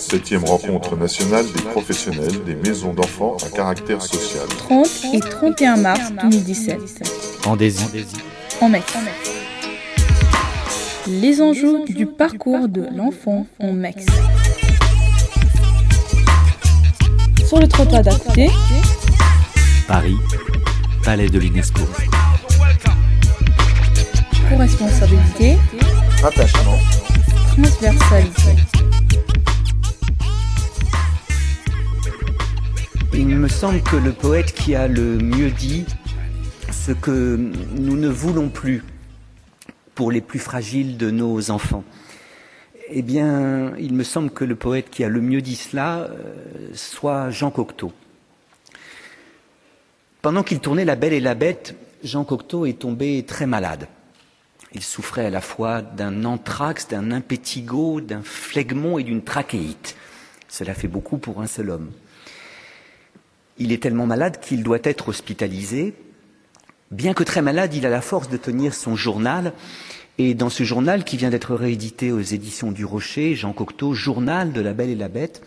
Septième rencontre nationale des professionnels des maisons d'enfants à caractère social. 30 et 31 mars 2017. En Désy. En Mex. Les enjeux du parcours de l'enfant en Mex. Sur le trottoir d'à côté, Paris, Palais de l'UNESCO. co-responsabilité, Attachement. transversalité. Il me semble que le poète qui a le mieux dit ce que nous ne voulons plus pour les plus fragiles de nos enfants, eh bien, il me semble que le poète qui a le mieux dit cela euh, soit Jean Cocteau. Pendant qu'il tournait La Belle et la Bête, Jean Cocteau est tombé très malade. Il souffrait à la fois d'un anthrax, d'un impétigo, d'un phlegmon et d'une trachéite. Cela fait beaucoup pour un seul homme. Il est tellement malade qu'il doit être hospitalisé. Bien que très malade, il a la force de tenir son journal. Et dans ce journal qui vient d'être réédité aux éditions du Rocher, Jean Cocteau, Journal de la Belle et la Bête,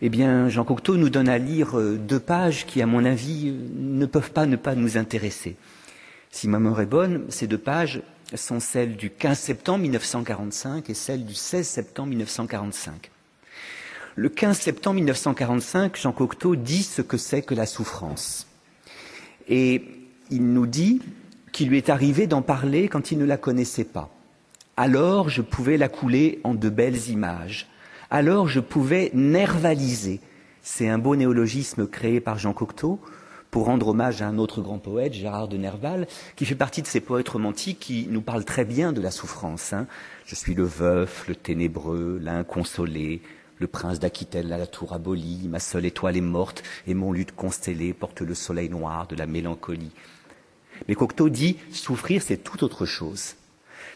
eh bien, Jean Cocteau nous donne à lire euh, deux pages qui, à mon avis, euh, ne peuvent pas ne pas nous intéresser. Si ma mémoire est bonne, ces deux pages sont celles du 15 septembre 1945 et celles du 16 septembre 1945. Le 15 septembre 1945, Jean Cocteau dit ce que c'est que la souffrance. Et il nous dit qu'il lui est arrivé d'en parler quand il ne la connaissait pas. Alors je pouvais la couler en de belles images. Alors je pouvais nervaliser. C'est un beau néologisme créé par Jean Cocteau pour rendre hommage à un autre grand poète, Gérard de Nerval, qui fait partie de ces poètes romantiques qui nous parlent très bien de la souffrance. hein. Je suis le veuf, le ténébreux, l'inconsolé, le prince d'Aquitaine à la tour abolie, ma seule étoile est morte, et mon lutte constellé porte le soleil noir de la mélancolie. Mais Cocteau dit souffrir, c'est tout autre chose.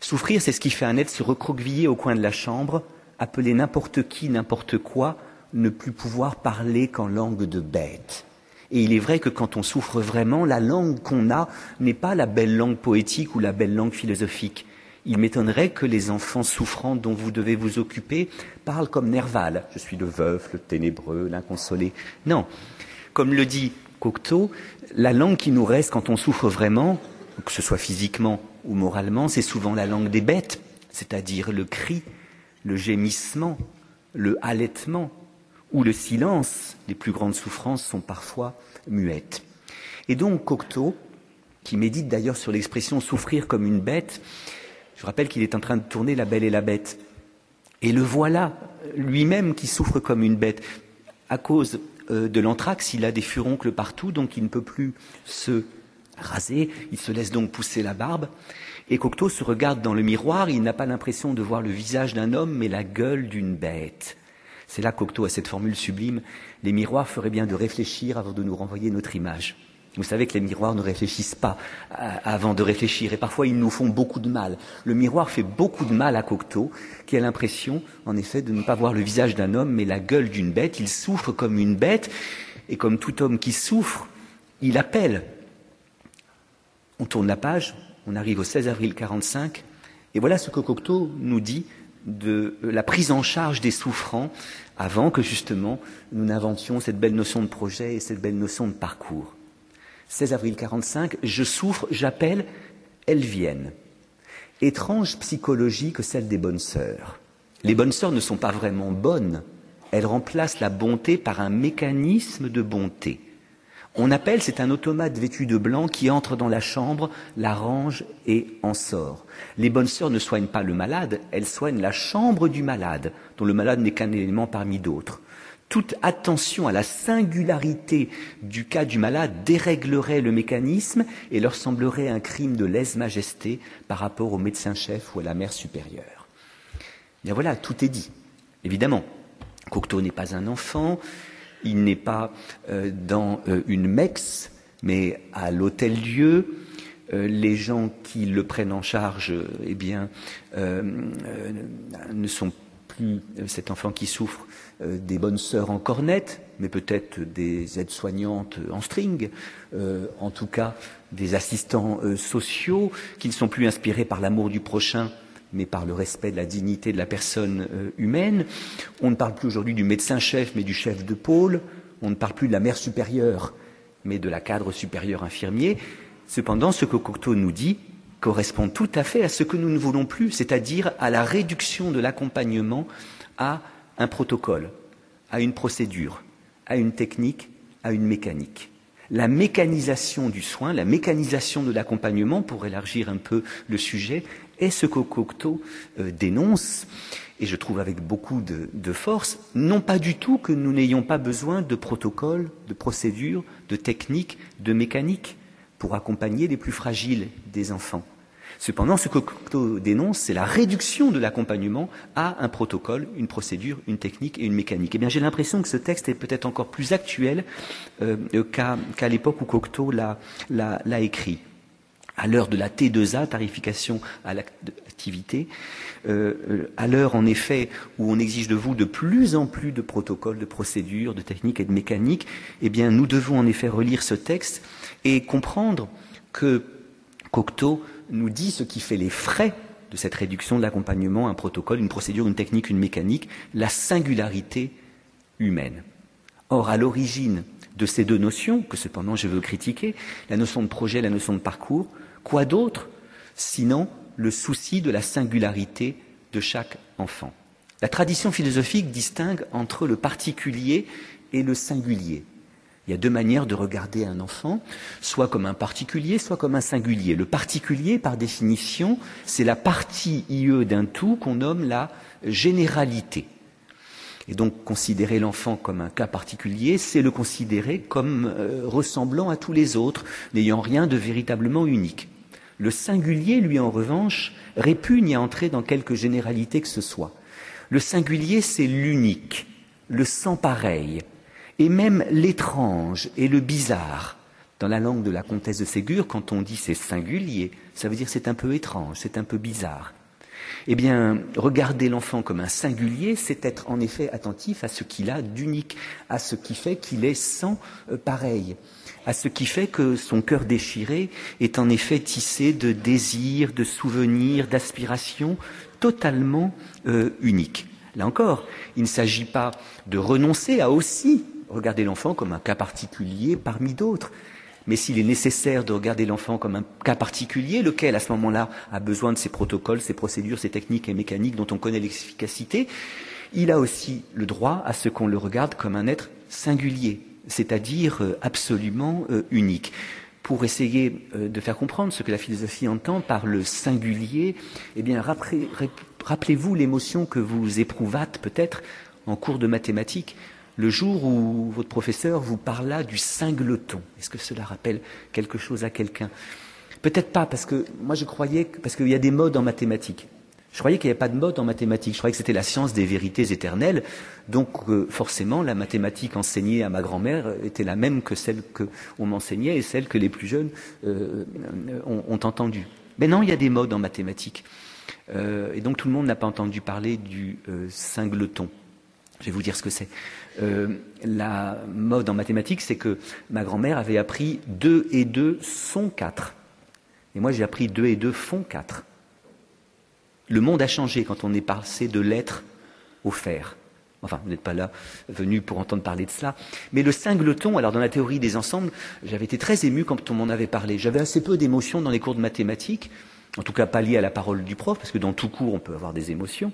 Souffrir, c'est ce qui fait un être se recroqueviller au coin de la chambre, appeler n'importe qui, n'importe quoi, ne plus pouvoir parler qu'en langue de bête. Et il est vrai que quand on souffre vraiment, la langue qu'on a n'est pas la belle langue poétique ou la belle langue philosophique. Il m'étonnerait que les enfants souffrants dont vous devez vous occuper parlent comme Nerval. Je suis le veuf, le ténébreux, l'inconsolé. Non. Comme le dit Cocteau, la langue qui nous reste quand on souffre vraiment, que ce soit physiquement ou moralement, c'est souvent la langue des bêtes, c'est-à-dire le cri, le gémissement, le halètement ou le silence. Les plus grandes souffrances sont parfois muettes. Et donc Cocteau, qui médite d'ailleurs sur l'expression souffrir comme une bête, je rappelle qu'il est en train de tourner La Belle et la Bête. Et le voilà, lui-même qui souffre comme une bête. À cause euh, de l'anthrax, il a des furoncles partout, donc il ne peut plus se raser. Il se laisse donc pousser la barbe. Et Cocteau se regarde dans le miroir, il n'a pas l'impression de voir le visage d'un homme, mais la gueule d'une bête. C'est là que Cocteau a cette formule sublime. Les miroirs feraient bien de réfléchir avant de nous renvoyer notre image. Vous savez que les miroirs ne réfléchissent pas euh, avant de réfléchir et parfois ils nous font beaucoup de mal. Le miroir fait beaucoup de mal à Cocteau qui a l'impression en effet de ne pas voir le visage d'un homme mais la gueule d'une bête. Il souffre comme une bête et comme tout homme qui souffre, il appelle. On tourne la page, on arrive au 16 avril 45 et voilà ce que Cocteau nous dit de la prise en charge des souffrants avant que justement nous n'inventions cette belle notion de projet et cette belle notion de parcours. 16 avril 45, je souffre, j'appelle, elles viennent. Étrange psychologie que celle des bonnes sœurs. Les bonnes sœurs ne sont pas vraiment bonnes, elles remplacent la bonté par un mécanisme de bonté. On appelle, c'est un automate vêtu de blanc qui entre dans la chambre, la range et en sort. Les bonnes sœurs ne soignent pas le malade, elles soignent la chambre du malade, dont le malade n'est qu'un élément parmi d'autres. Toute attention à la singularité du cas du malade déréglerait le mécanisme et leur semblerait un crime de lèse-majesté par rapport au médecin-chef ou à la mère supérieure. Bien voilà, tout est dit. Évidemment, Cocteau n'est pas un enfant, il n'est pas euh, dans euh, une mex, mais à l'hôtel-dieu. Euh, les gens qui le prennent en charge, eh bien, ne sont plus cet enfant qui souffre euh, des bonnes sœurs en cornette, mais peut-être des aides-soignantes en string, euh, en tout cas des assistants euh, sociaux qui ne sont plus inspirés par l'amour du prochain, mais par le respect de la dignité de la personne euh, humaine. On ne parle plus aujourd'hui du médecin-chef, mais du chef de pôle. On ne parle plus de la mère supérieure, mais de la cadre supérieur infirmier. Cependant, ce que Cocteau nous dit correspond tout à fait à ce que nous ne voulons plus, c'est-à-dire à la réduction de l'accompagnement à un protocole, à une procédure, à une technique, à une mécanique. La mécanisation du soin, la mécanisation de l'accompagnement, pour élargir un peu le sujet, est ce que Cocteau euh, dénonce, et je trouve avec beaucoup de, de force, non pas du tout que nous n'ayons pas besoin de protocoles, de procédures, de techniques, de mécaniques pour accompagner les plus fragiles des enfants. Cependant, ce que Cocteau dénonce, c'est la réduction de l'accompagnement à un protocole, une procédure, une technique et une mécanique. Eh bien, j'ai l'impression que ce texte est peut-être encore plus actuel euh, qu'à l'époque où Cocteau l'a écrit à l'heure de la T2A, tarification à l'activité, euh, euh, à l'heure en effet où on exige de vous de plus en plus de protocoles, de procédures, de techniques et de mécaniques, eh bien nous devons en effet relire ce texte et comprendre que Cocteau nous dit ce qui fait les frais de cette réduction de l'accompagnement, un protocole, une procédure, une technique, une mécanique, la singularité humaine. Or, à l'origine de ces deux notions, que cependant je veux critiquer, la notion de projet, la notion de parcours, Quoi d'autre sinon le souci de la singularité de chaque enfant? La tradition philosophique distingue entre le particulier et le singulier. Il y a deux manières de regarder un enfant, soit comme un particulier, soit comme un singulier. Le particulier, par définition, c'est la partie IE d'un tout qu'on nomme la généralité. Et donc considérer l'enfant comme un cas particulier, c'est le considérer comme euh, ressemblant à tous les autres, n'ayant rien de véritablement unique. Le singulier, lui, en revanche, répugne à entrer dans quelque généralité que ce soit. Le singulier, c'est l'unique, le sans pareil, et même l'étrange et le bizarre. Dans la langue de la comtesse de Ségur, quand on dit c'est singulier, ça veut dire c'est un peu étrange, c'est un peu bizarre. Eh bien, regarder l'enfant comme un singulier, c'est être en effet attentif à ce qu'il a d'unique, à ce qui fait qu'il est sans euh, pareil à ce qui fait que son cœur déchiré est en effet tissé de désirs, de souvenirs, d'aspirations totalement euh, uniques. Là encore, il ne s'agit pas de renoncer à aussi regarder l'enfant comme un cas particulier parmi d'autres. Mais s'il est nécessaire de regarder l'enfant comme un cas particulier, lequel à ce moment-là a besoin de ces protocoles, ces procédures, ces techniques et mécaniques dont on connaît l'efficacité, il a aussi le droit à ce qu'on le regarde comme un être singulier, c'est-à-dire euh, absolument euh, unique. Pour essayer euh, de faire comprendre ce que la philosophie entend par le singulier, eh bien, rappelez-vous l'émotion que vous éprouvâtes peut-être en cours de mathématiques le jour où votre professeur vous parla du singleton. Est-ce que cela rappelle quelque chose à quelqu'un? Peut-être pas, parce que moi je croyais, parce qu'il y a des modes en mathématiques. Je croyais qu'il n'y avait pas de mode en mathématiques. Je croyais que c'était la science des vérités éternelles. Donc, euh, forcément, la mathématique enseignée à ma grand-mère était la même que celle qu'on m'enseignait et celle que les plus jeunes euh, ont, entendue. Mais non, il y a des modes en mathématiques. Euh, et donc, tout le monde n'a pas entendu parler du singleton. Je vais vous dire ce que c'est. Euh, la mode en mathématiques, c'est que ma grand-mère avait appris 2 et 2 sont 4. Et moi, j'ai appris 2 et 2 font 4. Le monde a changé quand on est passé de l'être au faire. Enfin, vous n'êtes pas là venu pour entendre parler de cela. Mais le singleton, alors dans la théorie des ensembles, j'avais été très ému quand on m'en avait parlé. J'avais assez peu d'émotions dans les cours de mathématiques, en tout cas pas liées à la parole du prof, parce que dans tout cours on peut avoir des émotions.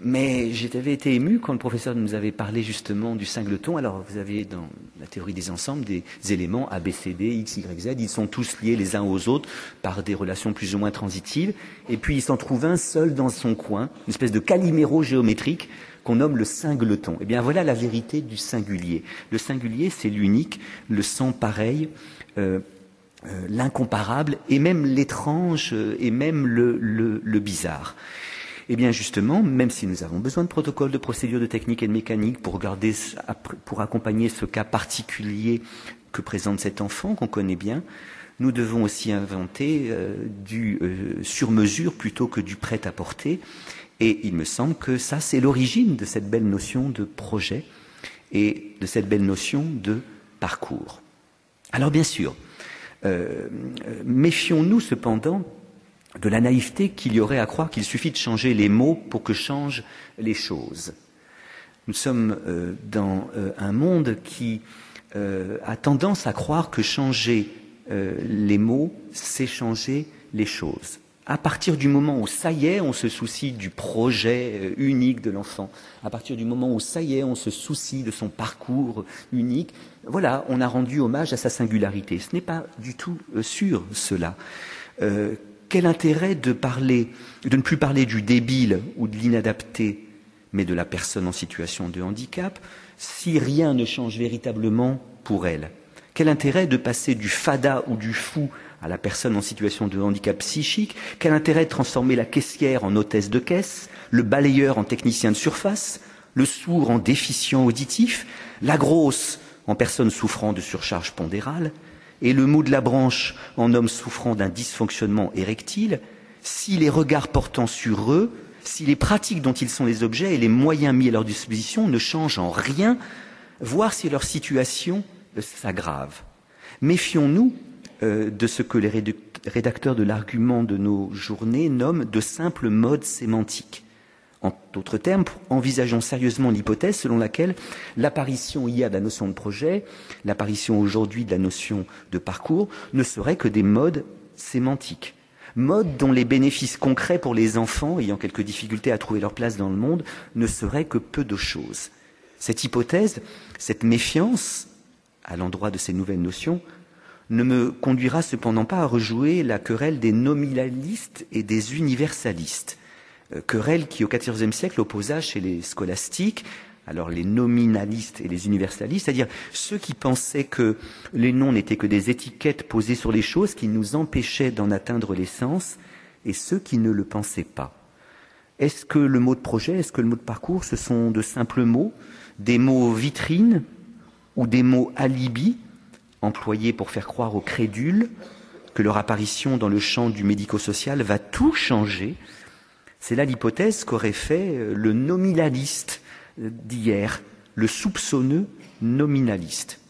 Mais j'avais été ému quand le professeur nous avait parlé justement du singleton. Alors vous avez dans la théorie des ensembles des éléments A, B, C, D, X, Y, Z. Ils sont tous liés les uns aux autres par des relations plus ou moins transitives. Et puis il s'en trouve un seul dans son coin, une espèce de caliméro géométrique qu'on nomme le singleton. Eh bien voilà la vérité du singulier. Le singulier, c'est l'unique, le sans pareil. Euh, euh, l'incomparable et même l'étrange euh, et même le, le, le bizarre. Eh bien, justement, même si nous avons besoin de protocoles, de procédures, de techniques et de mécaniques pour, regarder, pour accompagner ce cas particulier que présente cet enfant, qu'on connaît bien, nous devons aussi inventer euh, du euh, sur-mesure plutôt que du prêt-à-porter. Et il me semble que ça, c'est l'origine de cette belle notion de projet et de cette belle notion de parcours. Alors, bien sûr, euh, méfions-nous cependant de la naïveté qu'il y aurait à croire qu'il suffit de changer les mots pour que changent les choses. Nous sommes euh, dans euh, un monde qui a tendance à croire que changer les mots, c'est changer les choses. À partir du moment où ça y est, on se soucie du projet unique de l'enfant, à partir du moment où ça y est, on se soucie de son parcours unique, voilà, on a rendu hommage à sa singularité. Ce n'est pas du tout sûr cela. quel intérêt de parler, de ne plus parler du débile ou de l'inadapté mais de la personne en situation de handicap, si rien ne change véritablement pour elle? Quel intérêt de passer du fada ou du fou à la personne en situation de handicap psychique? Quel intérêt de transformer la caissière en hôtesse de caisse, le balayeur en technicien de surface, le sourd en déficient auditif, la grosse en personne souffrant de surcharge pondérale, et le mot de la branche en homme souffrant d'un dysfonctionnement érectile, si les regards portant sur eux si les pratiques dont ils sont les objets et les moyens mis à leur disposition ne changent en rien, voire si leur situation s'aggrave. Méfions-nous euh, de ce que les rédacteurs de l'argument de nos journées nomment de simples modes sémantiques. En d'autres termes, envisageons sérieusement l'hypothèse selon laquelle l'apparition hier de la notion de projet, l'apparition aujourd'hui de la notion de parcours, ne serait que des modes sémantiques mode dont les bénéfices concrets pour les enfants ayant quelques difficultés à trouver leur place dans le monde ne seraient que peu de choses. Cette hypothèse, cette méfiance à l'endroit de ces nouvelles notions, ne me conduira cependant pas à rejouer la querelle des nominalistes et des universalistes, querelle qui au XIVe siècle opposa chez les scolastiques alors les nominalistes et les universalistes, c'est-à-dire ceux qui pensaient que les noms n'étaient que des étiquettes posées sur les choses qui nous empêchaient d'en atteindre l'essence, et ceux qui ne le pensaient pas. Est-ce que le mot de projet, est-ce que le mot de parcours, ce sont de simples mots, des mots vitrines ou des mots alibi employés pour faire croire aux crédules que leur apparition dans le champ du médico-social va tout changer C'est là l'hypothèse qu'aurait fait euh, le nominaliste d'hier, le soupçonneux nominaliste.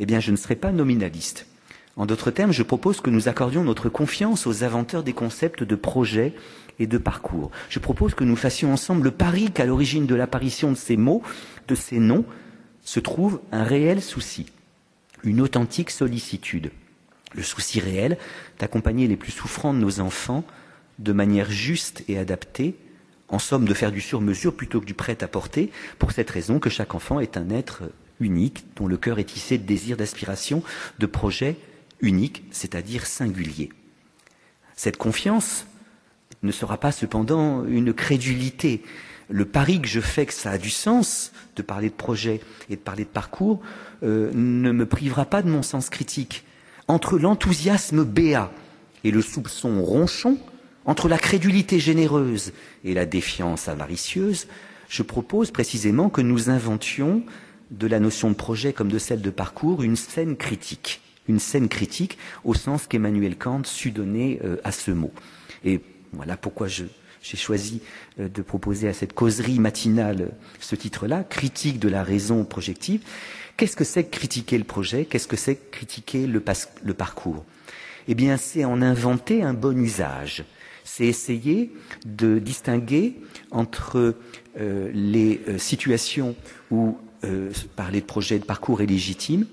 Eh bien, je ne serai pas nominaliste. En d'autres termes, je propose que nous accordions notre confiance aux inventeurs des concepts de projet et de parcours. Je propose que nous fassions ensemble le pari qu'à l'origine de l'apparition de ces mots, de ces noms, se trouve un réel souci, une authentique sollicitude. Le souci réel d'accompagner les plus souffrants de nos enfants de manière juste et adaptée en somme de faire du sur-mesure plutôt que du prêt-à-porter, pour cette raison que chaque enfant est un être unique, dont le cœur est tissé de désirs, d'aspiration, de projets uniques, c'est-à-dire singuliers. Cette confiance ne sera pas cependant une crédulité. Le pari que je fais que ça a du sens de parler de projet et de parler de parcours euh, ne me privera pas de mon sens critique. Entre l'enthousiasme béat et le soupçon ronchon, entre la crédulité généreuse et la défiance avaricieuse, je propose précisément que nous inventions de la notion de projet comme de celle de parcours une scène critique, une scène critique au sens qu'Emmanuel Kant sut donner euh, à ce mot. Et voilà pourquoi j'ai choisi euh, de proposer à cette causerie matinale ce titre-là, critique de la raison projective. Qu'est-ce que c'est que critiquer le projet? Qu'est-ce que c'est que critiquer le, le parcours? Eh bien, c'est en inventer un bon usage c'est essayer de distinguer entre euh, les euh, situations où euh, parler de projet de parcours est légitime,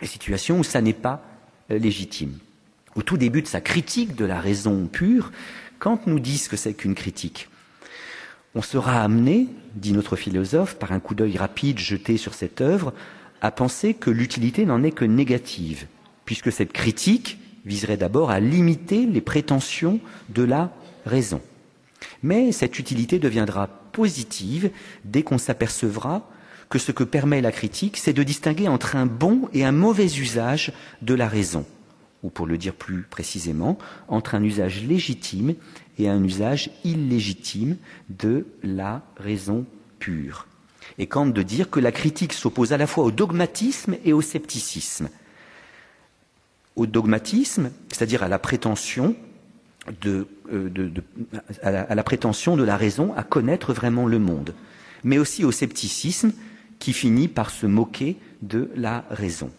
les situations où ça n'est pas légitime. Au tout début de sa critique de la raison pure, quand nous disent que c'est qu'une critique, on sera amené, dit notre philosophe, par un coup d'œil rapide jeté sur cette œuvre, à penser que l'utilité n'en est que négative, puisque cette critique viserait d'abord à limiter les prétentions de la raison. Mais cette utilité deviendra positive dès qu'on s'apercevra que ce que permet la critique, c'est de distinguer entre un bon et un mauvais usage de la raison, ou pour le dire plus précisément, entre un usage légitime et un usage illégitime de la raison pure. Et Kant de dire que la critique s'oppose à la fois au dogmatisme et au scepticisme, au dogmatisme, c'est-à-dire euh, à, la, prétention de la raison à connaître vraiment le monde, mais aussi au scepticisme qui finit par se moquer de la raison.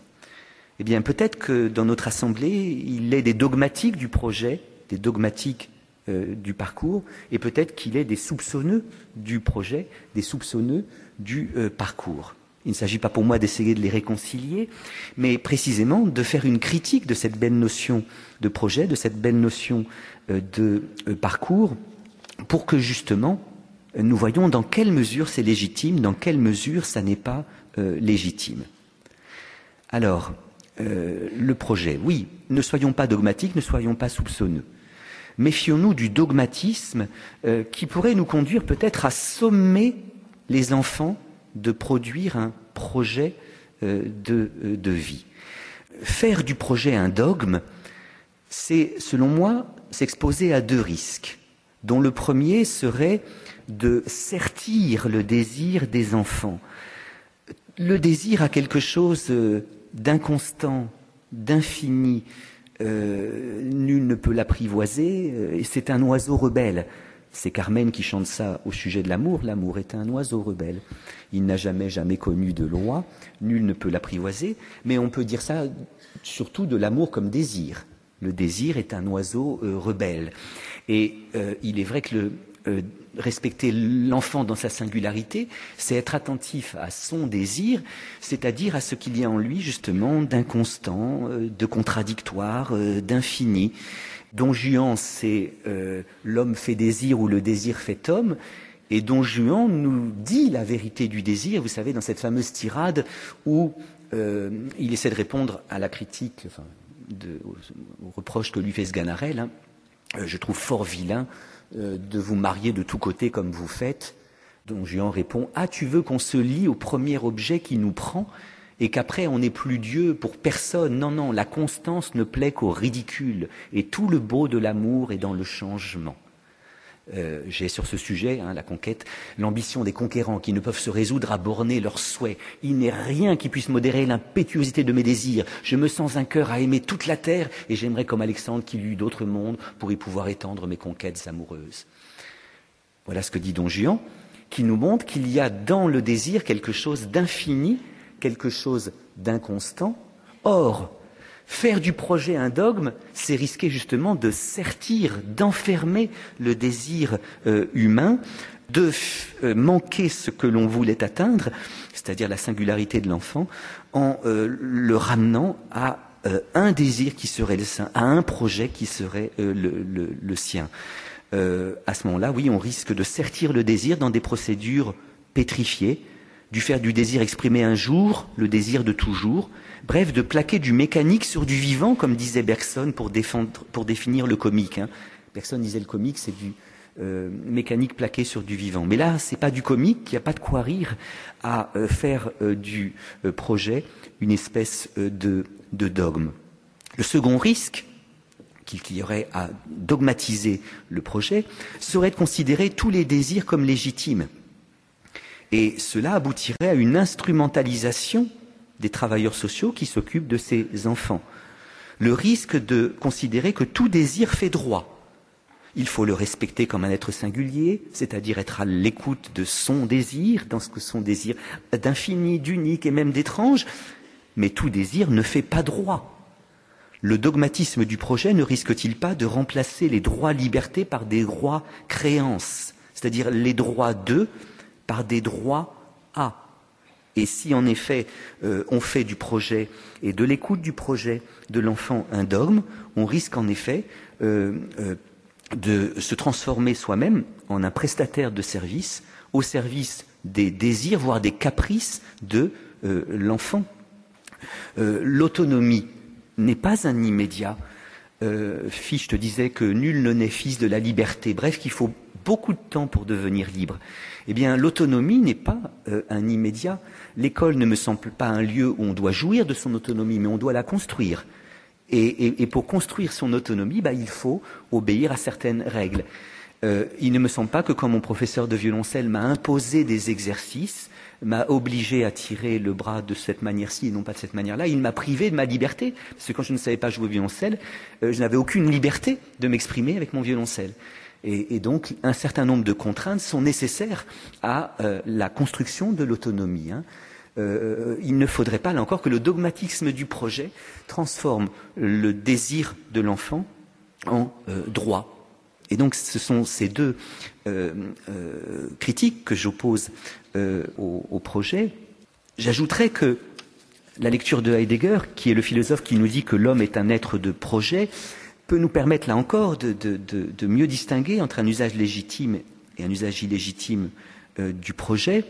Eh bien, peut-être que dans notre assemblée, il est des dogmatiques du projet, des dogmatiques du parcours, et peut-être qu'il est des soupçonneux du projet, des soupçonneux du parcours. Il ne s'agit pas pour moi d'essayer de les réconcilier, mais précisément de faire une critique de cette belle notion de projet, de cette belle notion de parcours, pour que justement nous voyons dans quelle mesure c'est légitime, dans quelle mesure ça n'est pas euh, légitime. Alors, euh, le projet, oui, ne soyons pas dogmatiques, ne soyons pas soupçonneux. Méfions-nous du dogmatisme euh, qui pourrait nous conduire peut-être à sommer les enfants de produire un projet de, de vie. Faire du projet un dogme, c'est, selon moi, s'exposer à deux risques, dont le premier serait de sertir le désir des enfants. Le désir a quelque chose euh, d'inconstant, d'infini. Euh, nul ne peut l'apprivoiser, euh, c'est un oiseau rebelle. C'est Carmen qui chante ça au sujet de l'amour. L'amour est un oiseau rebelle. Il n'a jamais, jamais connu de loi. Nul ne peut l'apprivoiser. Mais on peut dire ça surtout de l'amour comme désir. Le désir est un oiseau rebelle. Et il est vrai que euh, respecter l'enfant dans sa singularité, c'est être attentif à son désir, c'est-à-dire à ce qu'il y a en lui justement d'inconstant, euh, de contradictoire, euh, d'infini. Don Juan, c'est l'homme fait désir ou le désir fait homme. Et Don Juan nous dit la vérité du désir, vous savez, dans cette fameuse tirade où il essaie de répondre à la critique, enfin, de, au, reproche que lui fait Sganarelle, hein, je trouve fort vilain euh, de vous marier de tous côtés comme vous faites. Donc Juan répond Ah, tu veux qu'on se lie au premier objet qui nous prend? Et qu'après on n'est plus Dieu pour personne. Non, non, la constance ne plaît qu'au ridicule et tout le beau de l'amour est dans le changement. Euh, j'ai sur ce sujet, hein, la conquête, l'ambition des conquérants qui ne peuvent se résoudre à borner leurs souhaits. Il n'est rien qui puisse modérer l'impétuosité de mes désirs. Je me sens un cœur à aimer toute la terre et j'aimerais comme Alexandre qu'il y eût d'autres mondes pour y pouvoir étendre mes conquêtes amoureuses. Voilà ce que dit Don Juan, qui nous montre qu'il y a dans le désir quelque chose d'infini, quelque chose d'inconstant. Or, Faire du projet un dogme, c'est risquer justement de sertir, d'enfermer le désir euh, humain, de euh, manquer ce que l'on voulait atteindre, c'est-à-dire la singularité de l'enfant, en euh, le ramenant à un désir qui serait le sien, à un projet qui serait le, sien. à ce moment-là, oui, on risque de sertir le désir dans des procédures pétrifiées, du faire du désir exprimé un jour, le désir de toujours, bref, de plaquer du mécanique sur du vivant, comme disait Bergson pour, définir le comique. Hein. Bergson disait le comique, c'est du euh, mécanique plaqué sur du vivant. Mais là, c'est pas du comique, il n'y a pas de quoi rire à euh, faire euh, du projet une espèce de, dogme. Le second risque, qu'il y aurait à dogmatiser le projet, serait de considérer tous les désirs comme légitimes. Et cela aboutirait à une instrumentalisation des travailleurs sociaux qui s'occupent de ces enfants. Le risque de considérer que tout désir fait droit. Il faut le respecter comme un être singulier, c'est-à-dire être à l'écoute de son désir, dans ce que son désir d'infini, d'unique et même d'étrange, mais tout désir ne fait pas droit. Le dogmatisme du projet ne risque-t-il pas de remplacer les droits libertés par des droits créances, c'est-à-dire les droits d'eux par des droits à et si en effet euh, on fait du projet et de l'écoute du projet de l'enfant un dogme, on risque en effet euh, euh, de se transformer soi-même en un prestataire de service au service des désirs, voire des caprices de l'enfant. L'autonomie n'est pas un immédiat. Fichte te disait que nul ne naît fils de la liberté. Bref, qu'il faut beaucoup de temps pour devenir libre. Eh bien, l'autonomie n'est pas un immédiat. L'école ne me semble pas un lieu où on doit jouir de son autonomie, mais on doit la construire. Et, pour construire son autonomie, bah, il faut obéir à certaines règles. Euh, il ne me semble pas que quand mon professeur de violoncelle m'a imposé des exercices, m'a obligé à tirer le bras de cette manière-ci et non pas de cette manière-là, il m'a privé de ma liberté. Parce que quand je ne savais pas jouer au violoncelle, euh, je n'avais aucune liberté de m'exprimer avec mon violoncelle. Et, donc, un certain nombre de contraintes sont nécessaires à euh, la construction de l'autonomie. Hein. Euh, il ne faudrait pas, là encore, que le dogmatisme du projet transforme le désir de l'enfant en euh, droit. Et donc ce sont ces deux critiques que j'oppose au, projet. J'ajouterais que la lecture de Heidegger, qui est le philosophe qui nous dit que l'homme est un être de projet, peut nous permettre là encore de, mieux distinguer entre un usage légitime et un usage illégitime euh, du projet,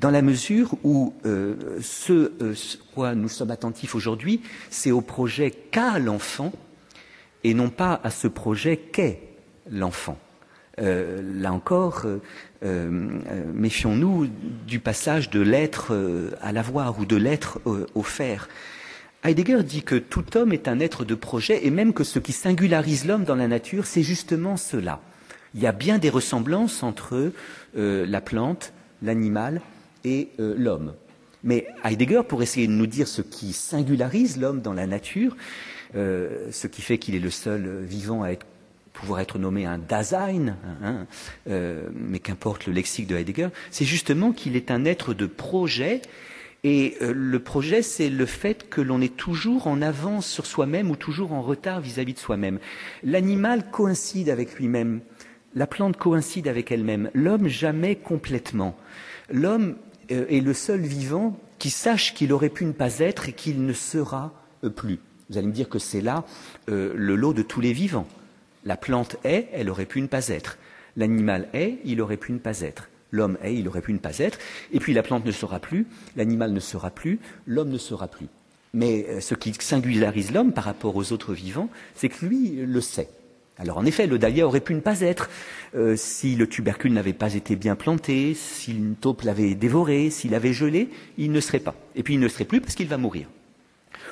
dans la mesure où euh, ce, euh, ce quoi nous sommes attentifs aujourd'hui, c'est au projet qu'a l'enfant et non pas à ce projet qu'est l'enfant. Euh, là encore, méfions-nous du passage de l'être à l'avoir ou de l'être au faire. Heidegger dit que tout homme est un être de projet et même que ce qui singularise l'homme dans la nature, c'est justement cela. Il y a bien des ressemblances entre la plante, l'animal et l'homme. Mais Heidegger, pour essayer de nous dire ce qui singularise l'homme dans la nature, ce qui fait qu'il est le seul vivant à pouvoir être nommé un Dasein, hein, euh, mais qu'importe le lexique de Heidegger, c'est justement qu'il est un être de projet. Et euh, le projet, c'est le fait que l'on est toujours en avance sur soi-même ou toujours en retard vis-à-vis -vis de soi-même. L'animal coïncide avec lui-même, la plante coïncide avec elle-même, l'homme jamais complètement. L'homme euh, est le seul vivant qui sache qu'il aurait pu ne pas être et qu'il ne sera euh, plus. Vous allez me dire que c'est là le lot de tous les vivants. La plante est, elle aurait pu ne pas être. L'animal est, il aurait pu ne pas être. L'homme est, il aurait pu ne pas être. Et puis la plante ne sera plus, l'animal ne sera plus, l'homme ne sera plus. Mais euh, ce qui singularise l'homme par rapport aux autres vivants, c'est que lui le sait. Alors en effet, le dahlia aurait pu ne pas être euh, si le tubercule n'avait pas été bien planté, si une taupe l'avait dévoré, s'il avait gelé, il ne serait pas. Et puis il ne serait plus parce qu'il va mourir.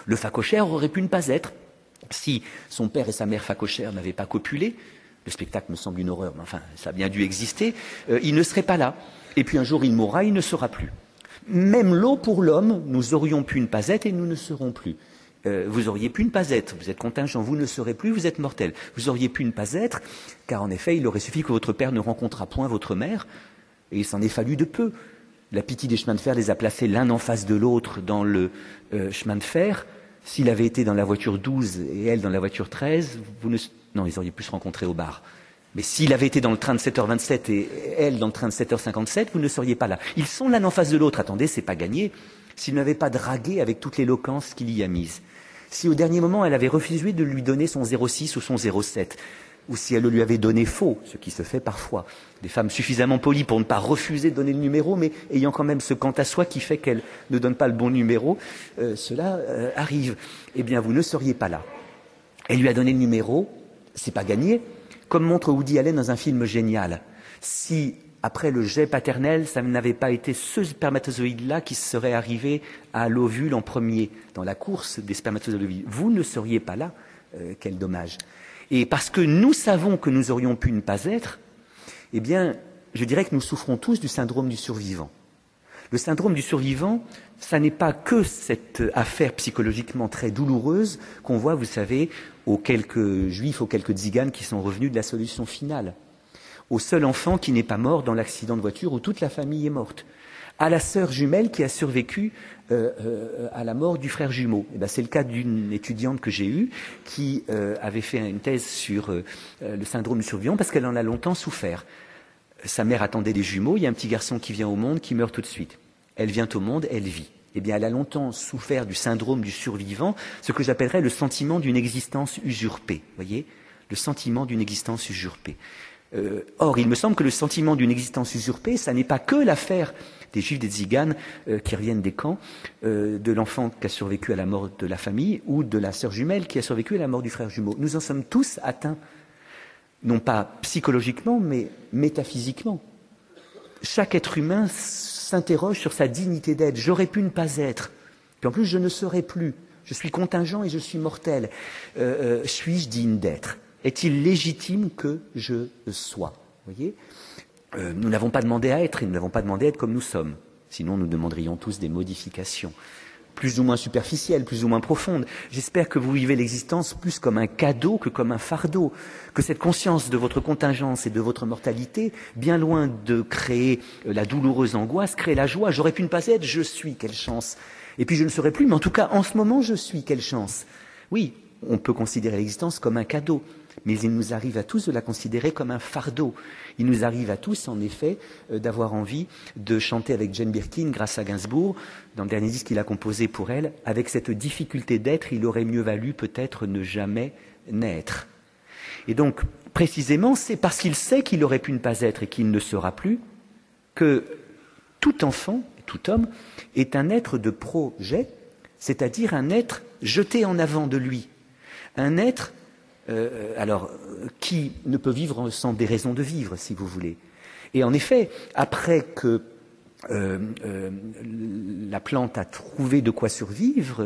Le phacochère aurait pu ne pas être si son père et sa mère facochère n'avaient pas copulé, le spectacle me semble une horreur, mais enfin, ça a bien dû exister, euh, il ne serait pas là. Et puis un jour, il mourra, il ne sera plus. Même l'eau pour l'homme, nous aurions pu ne pas être et nous ne serons plus. Euh, vous auriez pu ne pas être, vous êtes contingent, vous ne serez plus, vous êtes mortel. Vous auriez pu ne pas être, car en effet, il aurait suffi que votre père ne rencontrât point votre mère, et il s'en est fallu de peu. La pitié des chemins de fer les a placés l'un en face de l'autre dans le euh, chemin de fer, S'il avait été dans la voiture 12 et elle dans la voiture 13, vous ne... non, ils auraient pu se rencontrer au bar. Mais s'il avait été dans le train de 7h27 et elle dans le train de 7h57, vous ne seriez pas là. Ils sont l'un en face de l'autre. Attendez, c'est pas gagné. S'il n'avait pas dragué avec toute l'éloquence qu'il y a mise. Si au dernier moment elle avait refusé de lui donner son 06 ou son 07, ou si elle le lui avait donné faux, ce qui se fait parfois. Des femmes suffisamment polies pour ne pas refuser de donner le numéro, mais ayant quand même ce quant à soi qui fait qu'elle ne donne pas le bon numéro, euh, cela euh, arrive. Eh bien, vous ne seriez pas là. Elle lui a donné le numéro, c'est pas gagné, comme montre Woody Allen dans un film génial. Si après le jet paternel, ça n'avait pas été ce spermatozoïde-là qui serait arrivé à l'ovule en premier dans la course des spermatozoïdes, vous ne seriez pas là. Euh, quel dommage. Et parce que nous savons que nous aurions pu ne pas être, eh bien, je dirais que nous souffrons tous du syndrome du survivant. Le syndrome du survivant, ça n'est pas que cette affaire psychologiquement très douloureuse qu'on voit, vous savez, aux quelques juifs, aux quelques tziganes qui sont revenus de la solution finale, au seul enfant qui n'est pas mort dans l'accident de voiture où toute la famille est morte, à la sœur jumelle qui a survécu euh, euh, à la mort du frère jumeau. Eh ben, c'est le cas d'une étudiante que j'ai eue qui euh, avait fait une thèse sur le syndrome du survivant parce qu'elle en a longtemps souffert. Sa mère attendait des jumeaux, il y a un petit garçon qui vient au monde qui meurt tout de suite. Elle vient au monde, elle vit. Eh bien, elle a longtemps souffert du syndrome du survivant, ce que j'appellerais le sentiment d'une existence usurpée. Voyez, le sentiment d'une existence usurpée. Euh, or, il me semble que le sentiment d'une existence usurpée, ça n'est pas que l'affaire des juifs des Ziganes euh, qui reviennent des camps, euh, de l'enfant qui a survécu à la mort de la famille ou de la sœur jumelle qui a survécu à la mort du frère jumeau. Nous en sommes tous atteints, non pas psychologiquement, mais métaphysiquement. Chaque être humain s'interroge sur sa dignité d'être. J'aurais pu ne pas être, puis en plus je ne serai plus. Je suis contingent et je suis mortel. Suis-je digne d'être? Est-il légitime que je sois voyez euh, Nous n'avons pas demandé à être et nous n'avons pas demandé à être comme nous sommes. Sinon, nous demanderions tous des modifications, plus ou moins superficielles, plus ou moins profondes. J'espère que vous vivez l'existence plus comme un cadeau que comme un fardeau, que cette conscience de votre contingence et de votre mortalité, bien loin de créer la douloureuse angoisse, crée la joie. J'aurais pu ne pas être, je suis, quelle chance. Et puis je ne serai plus, mais en tout cas, en ce moment, je suis, quelle chance. Oui, on peut considérer l'existence comme un cadeau. Mais il nous arrive à tous de la considérer comme un fardeau. Il nous arrive à tous, en effet, euh, d'avoir envie de chanter avec Jane Birkin grâce à Gainsbourg, dans le dernier disque qu'il a composé pour elle, avec cette difficulté d'être, il aurait mieux valu peut-être ne jamais naître. Et donc, précisément, c'est parce qu'il sait qu'il aurait pu ne pas être et qu'il ne sera plus que tout enfant, tout homme, est un être de projet, c'est-à-dire un être jeté en avant de lui, un être euh, alors qui ne peut vivre sans des raisons de vivre, si vous voulez. Et en effet, après que euh, euh, la plante a trouvé de quoi survivre,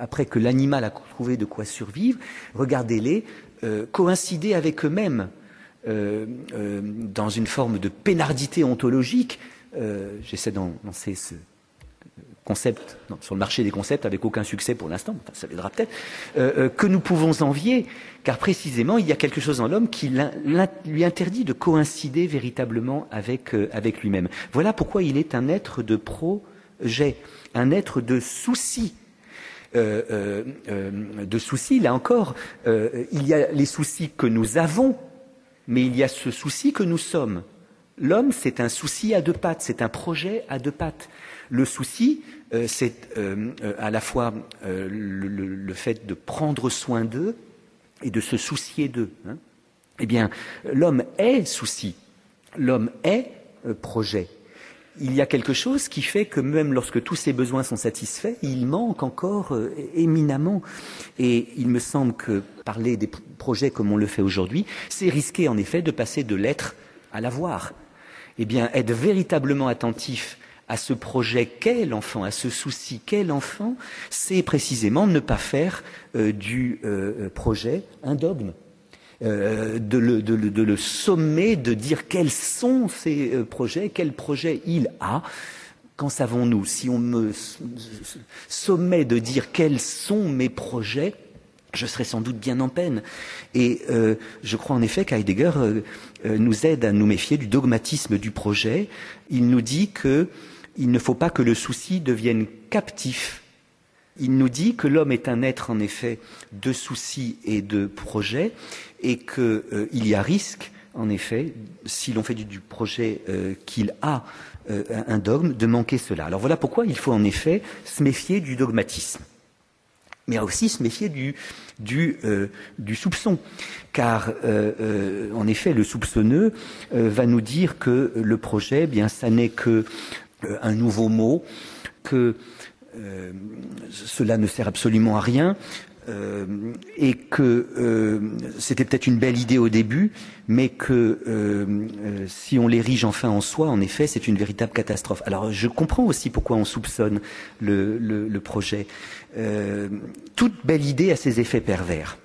après que l'animal a trouvé de quoi survivre, regardez-les coïncider avec eux-mêmes dans une forme de pénardité ontologique. J'essaie d'en lancer ce, concept sur le marché des concepts avec aucun succès pour l'instant, ça viendra peut-être, euh, euh, que nous pouvons envier, car précisément il y a quelque chose en l'homme qui lui interdit de coïncider véritablement avec, euh, avec lui-même. Voilà pourquoi il est un être de projet, un être de souci. de soucis, là encore, il y a les soucis que nous avons, mais il y a ce souci que nous sommes. L'homme, c'est un souci à deux pattes, c'est un projet à deux pattes. Le souci, euh, c'est euh, euh, à la fois le, fait de prendre soin d'eux et de se soucier d'eux. Hein. Eh bien, l'homme est souci, l'homme est projet. Il y a quelque chose qui fait que même lorsque tous ses besoins sont satisfaits, il manque encore éminemment. Et il me semble que parler des projets comme on le fait aujourd'hui, c'est risquer en effet de passer de l'être à l'avoir. Eh bien, être véritablement attentif à ce projet qu'est l'enfant, à ce souci qu'est l'enfant, c'est précisément ne pas faire euh, du euh, euh, projet un dogme. de, le, de, le, sommer, de dire quels sont ces projets, quels projets il a. Qu'en savons-nous Si on me sommet de dire quels sont mes projets, je serais sans doute bien en peine. Et je crois en effet qu'Heidegger nous aide à nous méfier du dogmatisme du projet. Il nous dit que il ne faut pas que le souci devienne captif. Il nous dit que l'homme est un être en effet de soucis et de projets et qu'il euh, y a risque, en effet, si l'on fait du, projet euh, qu'il a euh, un dogme, de manquer cela. Alors voilà pourquoi il faut en effet se méfier du dogmatisme mais aussi se méfier du, soupçon. Car, en effet, le soupçonneux va nous dire que le projet, eh bien, ça n'est que un nouveau mot, que euh, cela ne sert absolument à rien, euh, et que c'était peut-être une belle idée au début, mais que si on l'érige enfin en soi, en effet, c'est une véritable catastrophe. Alors je comprends aussi pourquoi on soupçonne le, le projet. toute belle idée a ses effets pervers,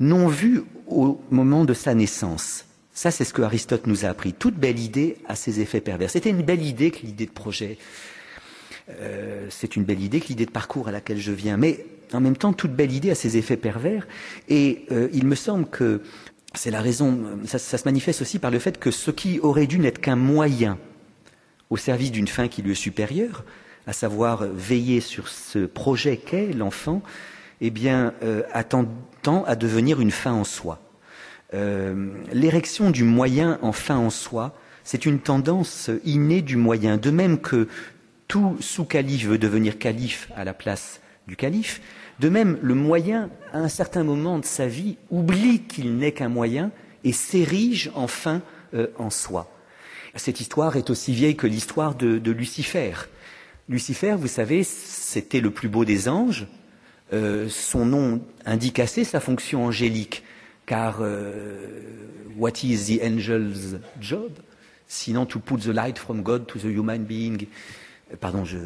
non vus au moment de sa naissance. Ça, c'est ce que Aristote nous a appris. Toute belle idée a ses effets pervers. C'était une belle idée que l'idée de projet. Euh, c'est une belle idée que l'idée de parcours à laquelle je viens. Mais en même temps, toute belle idée a ses effets pervers. Et euh, il me semble que c'est la raison. Ça, se manifeste aussi par le fait que ce qui aurait dû n'être qu'un moyen au service d'une fin qui lui est supérieure, à savoir veiller sur ce projet qu'est l'enfant, eh bien, euh, attend à devenir une fin en soi. Euh, l'érection du moyen en fin en soi, c'est une tendance innée du moyen. De même que tout sous-calife veut devenir calife à la place du calife, de même le moyen, à un certain moment de sa vie, oublie qu'il n'est qu'un moyen et s'érige enfin euh, en soi. Cette histoire est aussi vieille que l'histoire de, Lucifer. Lucifer, vous savez, c'était le plus beau des anges. Euh, son nom indique assez sa fonction angélique car euh, what is the angel's job? Sinon, to put the light from God to the human being. Euh, pardon, je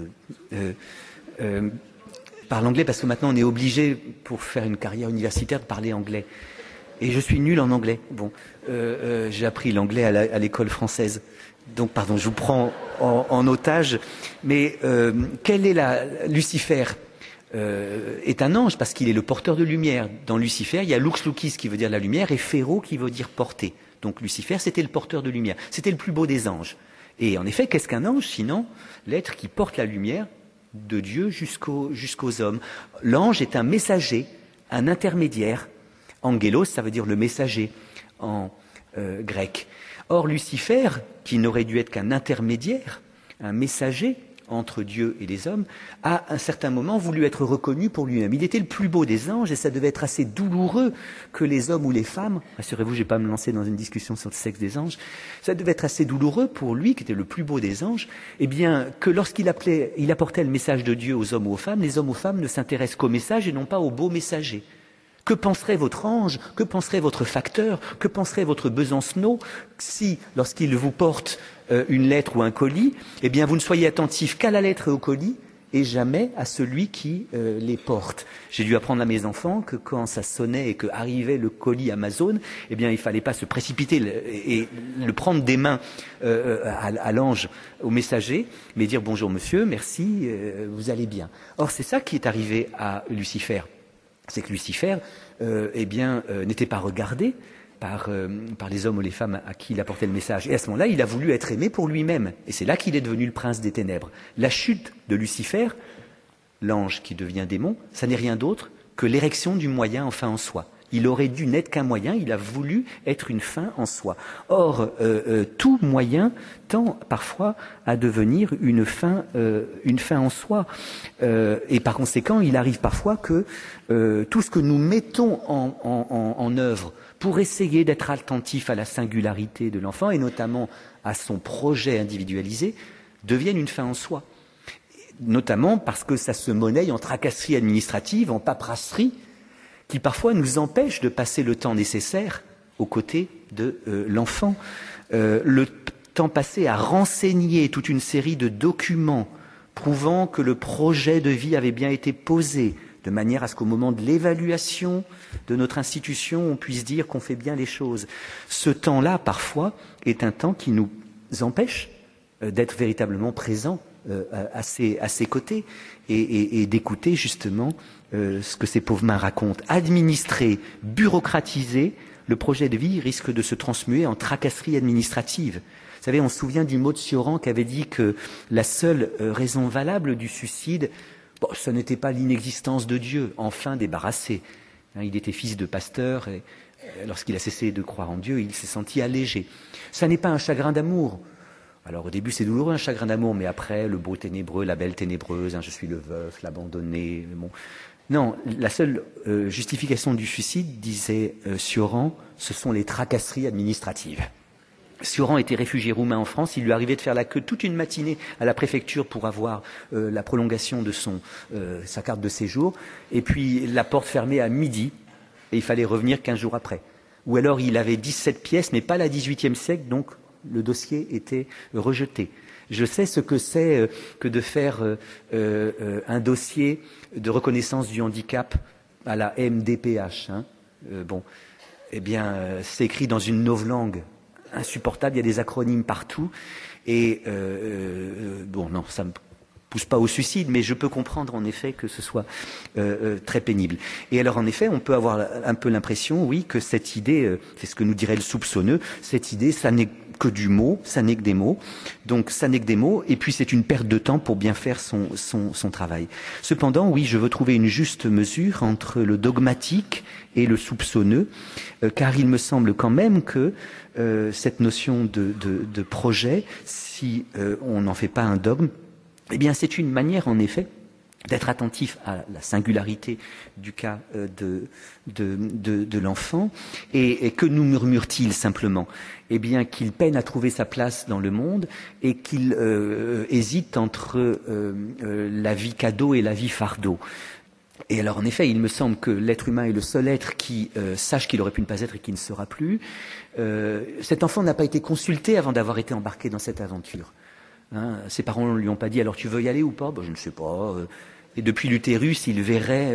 euh, parle anglais parce que maintenant on est obligé pour faire une carrière universitaire de parler anglais. Et je suis nul en anglais. Bon, j'ai appris l'anglais à l'école française. Donc, pardon, je vous prends en, en otage. Mais quelle est la Lucifer? Euh, est un ange parce qu'il est le porteur de lumière. Dans Lucifer, il y a Lux Lucis qui veut dire la lumière et Phéro qui veut dire porter. Donc Lucifer, c'était le porteur de lumière. C'était le plus beau des anges. Et en effet, qu'est-ce qu'un ange sinon? L'être qui porte la lumière de Dieu jusqu'aux hommes L'ange est un messager, un intermédiaire, Angelos, ça veut dire le messager en euh, grec. Or, Lucifer, qui n'aurait dû être qu'un intermédiaire, un messager entre Dieu et les hommes, a à un certain moment voulu être reconnu pour lui-même. Il était le plus beau des anges et ça devait être assez douloureux que les hommes ou les femmes, rassurez-vous, je ne vais pas me lancer dans une discussion sur le sexe des anges, ça devait être assez douloureux pour lui, qui était le plus beau des anges, eh bien, que lorsqu'il appelait, il apportait le message de Dieu aux hommes ou aux femmes, les hommes ou femmes ne s'intéressent qu'au message et non pas au beau messager. Que penserait votre ange? Que penserait votre facteur? Que penserait votre Besancenot? Si, lorsqu'il vous porte euh, une lettre ou un colis, eh bien, vous ne soyez attentif qu'à la lettre et au colis et jamais à celui qui euh, les porte. J'ai dû apprendre à mes enfants que quand ça sonnait et que arrivait le colis Amazon, eh bien, il fallait pas se précipiter et le prendre des mains euh, à, l'ange, au messager, mais dire bonjour monsieur, merci, vous allez bien. Or, c'est ça qui est arrivé à Lucifer. C'est que Lucifer, eh n'était pas regardé, euh, par, les hommes ou les femmes à qui il apportait le message. Et à ce moment-là, il a voulu être aimé pour lui-même. Et c'est là qu'il est devenu le prince des ténèbres. La chute de Lucifer, l'ange qui devient démon, ça n'est rien d'autre que l'érection du moyen enfin en soi. Il aurait dû n'être qu'un moyen, il a voulu être une fin en soi. Or, euh, euh, tout moyen tend parfois à devenir une fin, une fin en soi. et par conséquent, il arrive parfois que tout ce que nous mettons en, en, en œuvre pour essayer d'être attentif à la singularité de l'enfant et notamment à son projet individualisé, deviennent une fin en soi. Notamment parce que ça se monnaie en tracasserie administrative, en paperasserie, qui parfois nous empêche de passer le temps nécessaire aux côtés de euh, l'enfant. Euh, le temps passé à renseigner toute une série de documents prouvant que le projet de vie avait bien été posé, de manière à ce qu'au moment de l'évaluation de notre institution, on puisse dire qu'on fait bien les choses. Ce temps-là, parfois, est un temps qui nous empêche euh, d'être véritablement présents euh, à, ses, côtés et, d'écouter justement euh, ce que ces pauvres mains racontent. Administrer, bureaucratiser, le projet de vie risque de se transmuer en tracasserie administrative. Vous savez, on se souvient du mot de Sioran qui avait dit que la seule raison valable du suicide, ce n'était pas l'inexistence de Dieu, enfin débarrassé. Hein, il était fils de pasteur et euh, lorsqu'il a cessé de croire en Dieu, il s'est senti allégé. Ça n'est pas un chagrin d'amour. Alors au début c'est douloureux un chagrin d'amour, mais après le beau ténébreux, la belle ténébreuse, hein, je suis le veuf, l'abandonné. Non, la seule euh, justification du suicide, disait euh, ce sont les tracasseries administratives. Sioran était réfugié roumain en France. Il lui arrivait de faire la queue toute une matinée à la préfecture pour avoir euh, la prolongation de euh, sa carte de séjour. Et puis la porte fermée à midi. Et il fallait revenir quinze jours après. Ou alors il avait 17 pièces, mais pas la 18e siècle, donc le dossier était rejeté. Je sais ce que c'est euh, que de faire un dossier de reconnaissance du handicap à la MDPH. Hein. bon, eh bien, c'est écrit dans une novlangue insupportable. Il y a des acronymes partout. Et euh, euh, bon, non, ça me pousse pas au suicide, mais je peux comprendre en effet que ce soit euh, très pénible. Et alors en effet, on peut avoir un peu l'impression, oui, que cette idée, c'est ce que nous dirait le soupçonneux, cette idée, ça n'est que du mot, ça n'est que des mots. Donc ça n'est que des mots, et puis c'est une perte de temps pour bien faire son, son, travail. Cependant, oui, je veux trouver une juste mesure entre le dogmatique et le soupçonneux, car il me semble quand même que euh, cette notion de, de, projet, si euh, on n'en fait pas un dogme, eh bien c'est une manière en effet d'être attentif à la singularité du cas euh, de, l'enfant. Et, que nous murmure-t-il simplement? Eh bien qu'il peine à trouver sa place dans le monde et qu'il hésite entre la vie cadeau et la vie fardeau. Et alors, en effet, il me semble que l'être humain est le seul être qui euh, sache qu'il aurait pu ne pas être et qui ne sera plus. Euh, cet enfant n'a pas été consulté avant d'avoir été embarqué dans cette aventure. Hein, ses parents ne lui ont pas dit alors tu veux y aller ou pas? Ben, Je ne sais pas. Euh. Et depuis l'utérus, il verrait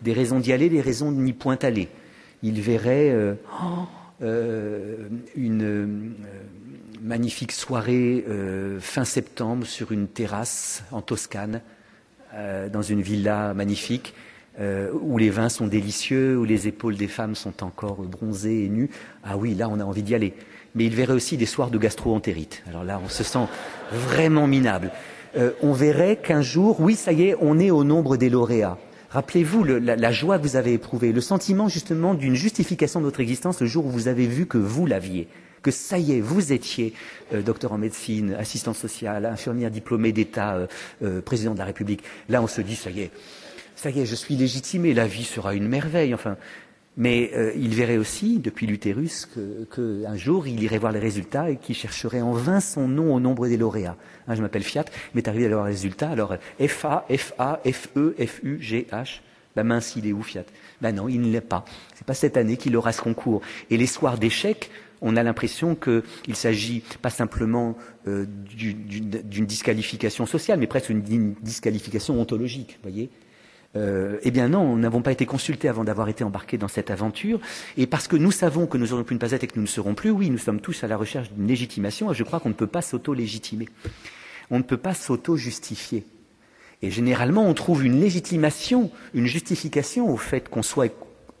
des raisons d'y aller, des raisons de n'y point aller. Il verrait oh, une magnifique soirée fin septembre sur une terrasse en Toscane, dans une villa magnifique euh, où les vins sont délicieux, où les épaules des femmes sont encore bronzées et nues. Ah oui, là, on a envie d'y aller. Mais il verrait aussi des soirs de gastro-entérite. Alors là, on se sent vraiment minable. Euh, on verrait qu'un jour, oui, ça y est, on est au nombre des lauréats. Rappelez-vous la, la, joie que vous avez éprouvée, le sentiment justement d'une justification de votre existence le jour où vous avez vu que vous l'aviez, que ça y est, vous étiez euh, docteur en médecine, assistant social, infirmière diplômée d'État, euh, président de la République. Là, on se dit, ça y est, ça y est, je suis légitimé, la vie sera une merveille. Enfin, mais euh, il verrait aussi, depuis l'utérus, qu'un jour, il irait voir les résultats et qu'il chercherait en vain son nom au nombre des lauréats. Hein, je m'appelle Fiat, mais arrivé à avoir les résultats, alors FA, FA, FE, FU, GH. Ben mince, il est où Fiat? Ben non, il ne l'est pas. C'est pas cette année qu'il aura ce concours. Et les soirs d'échecs, on a l'impression qu'il s'agit pas simplement euh, d'une disqualification sociale, mais presque d'une disqualification ontologique. Voyez? Euh, eh bien non, nous n'avons pas été consultés avant d'avoir été embarqués dans cette aventure. Et parce que nous savons que nous aurions pu ne pas être et que nous ne serons plus, oui, nous sommes tous à la recherche d'une légitimation. Et je crois qu'on ne peut pas s'auto-légitimer. On ne peut pas s'auto-justifier. Et généralement, on trouve une légitimation, une justification au fait qu'on soit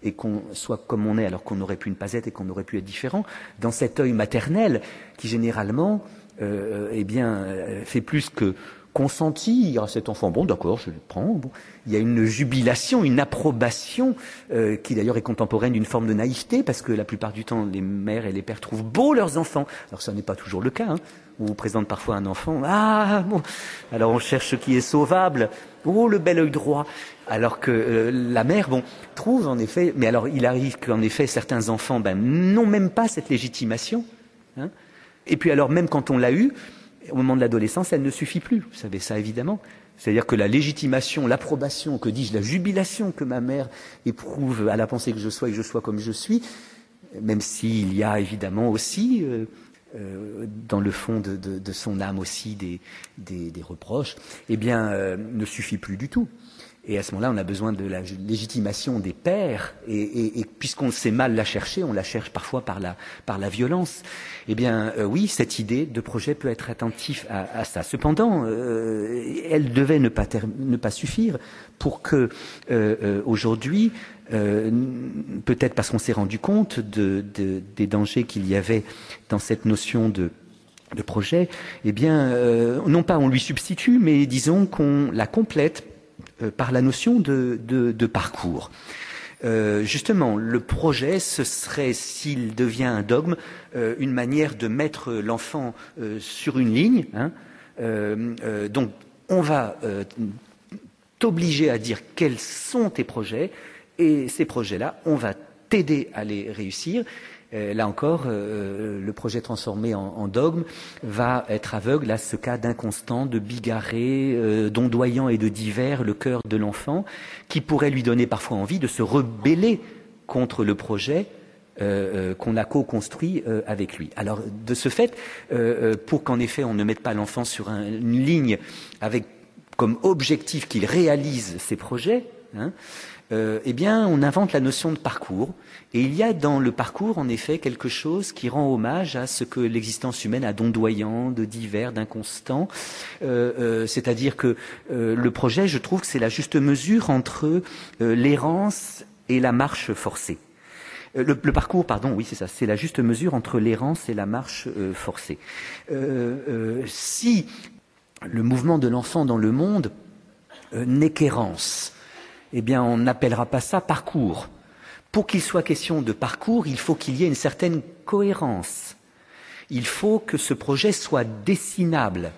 et qu'on soit comme on est alors qu'on aurait pu ne pas être et qu'on aurait pu être différent, dans cet œil maternel qui généralement euh, eh bien, euh, fait plus que consentir à cet enfant. Bon, d'accord, je le prends. Il y a une jubilation, une approbation, euh, qui d'ailleurs est contemporaine d'une forme de naïveté, parce que la plupart du temps, les mères et les pères trouvent beaux leurs enfants. Alors, ça n'est pas toujours le cas. Hein. On vous présente parfois un enfant. Ah, bon. Alors, on cherche ce qui est sauvable. Oh, le bel œil droit. Alors que euh, la mère, bon, trouve en effet. Mais alors, il arrive qu'en effet, certains enfants, ben, n'ont même pas cette légitimation. Hein. Et puis, alors, même quand on l'a eu, au moment de l'adolescence, elle ne suffit plus. Vous savez ça évidemment. C'est-à-dire que la légitimation, l'approbation, que dis-je, la jubilation que ma mère éprouve à la pensée que je sois et que je sois comme je suis, même s'il y a évidemment aussi euh, euh, dans le fond de, son âme aussi des reproches, eh bien, euh, ne suffit plus du tout. Et à ce moment-là, on a besoin de la légitimation des pères. Et, puisqu'on sait mal la chercher, on la cherche parfois par la, par la violence. Eh bien, euh, oui, cette idée de projet peut être attentif à, ça. Cependant, euh, elle devait ne pas, ne pas suffire pour que, euh, euh aujourd'hui, peut-être parce qu'on s'est rendu compte de, de, des dangers qu'il y avait dans cette notion de, de projet, eh bien, non pas on lui substitue, mais disons qu'on la complète par la notion de, parcours. Euh, justement, le projet, ce serait, s'il devient un dogme, euh, une manière de mettre l'enfant euh, sur une ligne. Hein. Euh, euh, donc, on va t'obliger à dire quels sont tes projets, et ces projets-là, on va t'aider à les réussir. Euh, là encore, euh, le projet transformé en, dogme va être aveugle à ce cas d'inconstant, de bigarré, euh, d'ondoyant et de divers le cœur de l'enfant, qui pourrait lui donner parfois envie de se rebeller contre le projet euh, qu'on a co-construit euh, avec lui. Alors, de ce fait, euh, pour qu'en effet on ne mette pas l'enfant sur un, une ligne avec comme objectif qu'il réalise ses projets, hein, euh, eh bien, on invente la notion de parcours. Et il y a dans le parcours, en effet, quelque chose qui rend hommage à ce que l'existence humaine a d'ondoyant, de divers, d'inconstant. Euh, euh, C'est-à-dire que euh, le projet, je trouve que c'est la juste mesure entre euh, l'errance et la marche forcée. Euh, le, le, parcours, pardon, oui, c'est ça, c'est la juste mesure entre l'errance et la marche forcée. si le mouvement de l'enfant dans le monde n'est qu'errance, eh bien, on n'appellera pas ça parcours. Pour qu'il soit question de parcours, il faut qu'il y ait une certaine cohérence. Il faut que ce projet soit dessinable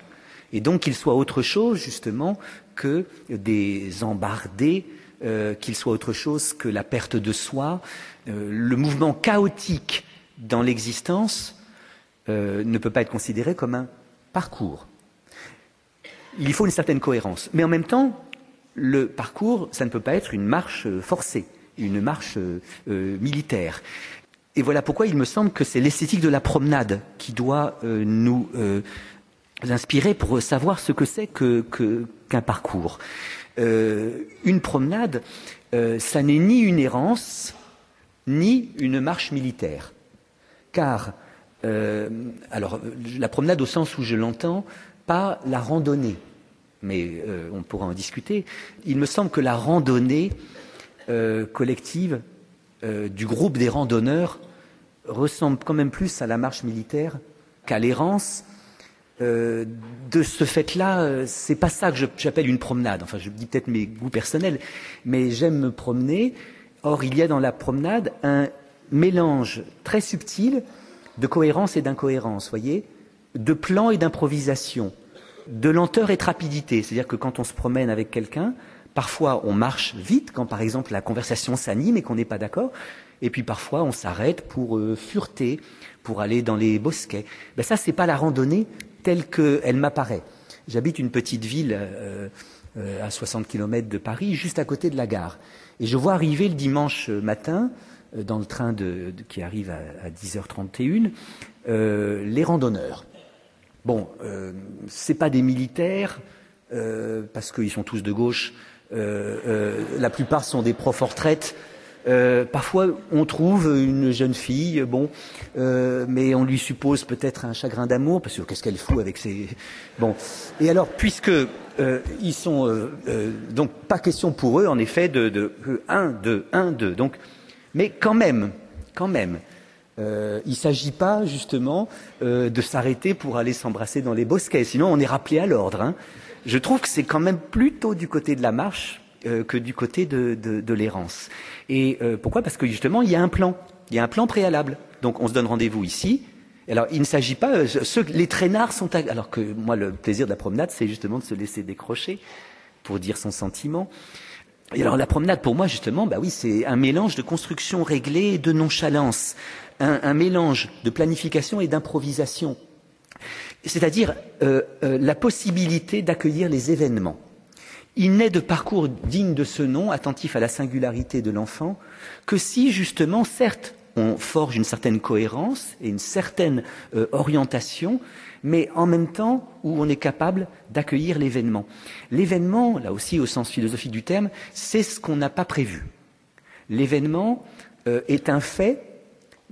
et donc qu'il soit autre chose, justement, que des embardés, euh, qu'il soit autre chose que la perte de soi. Euh, le mouvement chaotique dans l'existence euh, ne peut pas être considéré comme un parcours. Il faut une certaine cohérence. Mais en même temps, le parcours, ça ne peut pas être une marche forcée, une marche euh, euh, militaire. Et voilà pourquoi il me semble que c'est l'esthétique de la promenade qui doit euh, nous inspirer pour savoir ce que c'est qu'un parcours. Une promenade, ça n'est ni une errance, ni une marche militaire. Car, alors, la promenade au sens où je l'entends, pas la randonnée mais on pourra en discuter. Il me semble que la randonnée euh, collective euh, du groupe des randonneurs ressemble quand même plus à la marche militaire qu'à l'errance, euh, de ce fait-là, c'est pas ça que j'appelle une promenade. Enfin, je dis peut-être mes goûts personnels, mais j'aime me promener. Or, il y a dans la promenade un mélange très subtil de cohérence et d'incohérence, voyez, de plan et d'improvisation, de lenteur et de rapidité. C'est-à-dire que quand on se promène avec quelqu'un, parfois on marche vite, quand par exemple la conversation s'anime et qu'on n'est pas d'accord, et puis parfois on s'arrête pour euh, fureter, pour aller dans les bosquets. Ben ça, c'est pas la randonnée telle qu'elle m'apparaît. J'habite une petite ville euh, euh, à 60 km de Paris, juste à côté de la gare. Et je vois arriver le dimanche matin, euh, dans le train de, qui arrive à, à 10h31, euh, les randonneurs. Bon, euh, c'est pas des militaires, euh, parce qu'ils sont tous de gauche. La plupart sont des profs en retraite. Euh, parfois, on trouve une jeune fille, bon, euh, mais on lui suppose peut-être un chagrin d'amour, parce que qu'est-ce qu'elle fout avec ses... Bon. Et alors, puisque euh, ils sont... Euh, euh, donc, pas question pour eux, en effet, de, de, de 1, 2, 1, 2. Donc, mais quand même, quand même, euh, il ne s'agit pas justement euh, de s'arrêter pour aller s'embrasser dans les bosquets, sinon on est rappelé à l'ordre. Hein. Je trouve que c'est quand même plutôt du côté de la marche euh, que du côté de, de, de l'errance. Et euh, pourquoi? Parce que justement, il y a un plan, il y a un plan préalable. Donc on se donne rendez-vous ici. Alors il ne s'agit pas, euh, ceux, les traînards sont, à, alors que moi le plaisir de la promenade, c'est justement de se laisser décrocher pour dire son sentiment. Et alors la promenade, pour moi justement, bah oui, c'est un mélange de construction réglée et de nonchalance, un, un mélange de planification et d'improvisation, c'est-à-dire euh, euh, la possibilité d'accueillir les événements. Il n'est de parcours digne de ce nom, attentif à la singularité de l'enfant, que si justement, certes, on forge une certaine cohérence et une certaine euh, orientation, mais en même temps où on est capable d'accueillir l'événement. L'événement, là aussi au sens philosophique du terme, c'est ce qu'on n'a pas prévu. L'événement est un fait,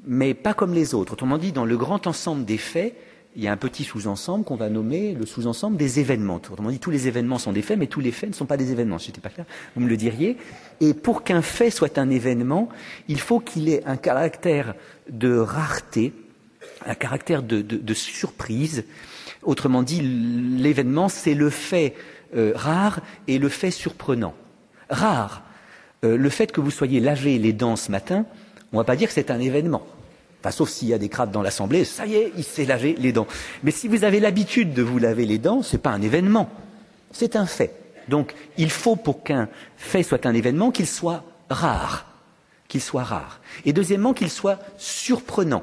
mais pas comme les autres. Autrement dit, dans le grand ensemble des faits, il y a un petit sous-ensemble qu'on va nommer le sous-ensemble des événements. Autrement dit, tous les événements sont des faits, mais tous les faits ne sont pas des événements. Si n'était pas clair, vous me le diriez. Et pour qu'un fait soit un événement, il faut qu'il ait un caractère de rareté, un caractère de surprise. Autrement dit, l'événement, c'est le fait euh, rare et le fait surprenant. Rare, euh, le fait que vous soyez lavé les dents ce matin, on ne va pas dire que c'est un événement. Sauf s'il y a des crabes dans l'Assemblée, ça y est, il s'est lavé les dents. Mais si vous avez l'habitude de vous laver les dents, ce n'est pas un événement, c'est un fait. Donc, il faut pour qu'un fait soit un événement qu'il soit rare, qu'il soit rare. Et deuxièmement, qu'il soit surprenant.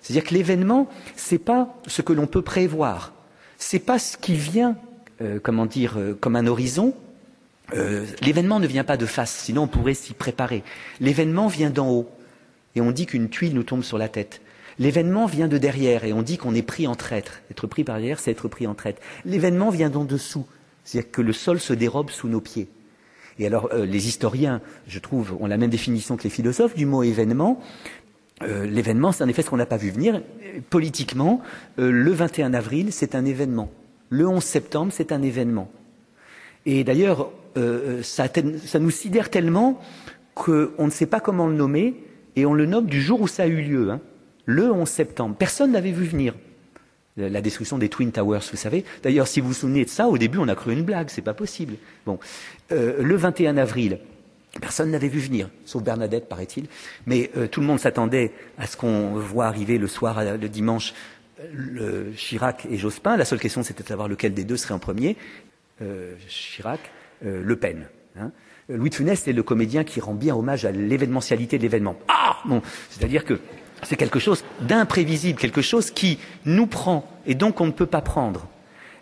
C'est-à-dire que l'événement, c'est pas ce que l'on peut prévoir, c'est pas ce qui vient, euh, comment dire, euh, comme un horizon. Euh, l'événement ne vient pas de face, sinon on pourrait s'y préparer. L'événement vient d'en haut et on dit qu'une tuile nous tombe sur la tête. L'événement vient de derrière et on dit qu'on est pris en traître. Être pris par derrière, c'est être pris en traître. L'événement vient d'en dessous, c'est-à-dire que le sol se dérobe sous nos pieds. Et alors, euh, les historiens, je trouve, ont la même définition que les philosophes du mot événement. Euh, l'événement, c'est en effet ce qu'on n'a pas vu venir. Politiquement, euh, le 21 avril, c'est un événement. Le 11 septembre, c'est un événement. Et d'ailleurs, euh, ça, ça nous sidère tellement qu'on ne sait pas comment le nommer, et on le nomme du jour où ça a eu lieu, hein, le 11 septembre. Personne n'avait vu venir la destruction des Twin Towers, vous savez. D'ailleurs, si vous vous souvenez de ça, au début, on a cru une blague, c'est pas possible. Bon, euh, le 21 avril, personne n'avait vu venir, sauf Bernadette, paraît-il. Mais euh, tout le monde s'attendait à ce qu'on voit arriver le soir, le dimanche, Chirac et Jospin. La seule question, c'était de savoir lequel des deux serait en premier. Euh, Chirac, euh, Le Pen. Hein. Louis de Funès est le comédien qui rend bien hommage à l'événementialité de l'événement. Ah c'est-à-dire que c'est quelque chose d'imprévisible, quelque chose qui nous prend et donc on ne peut pas prendre.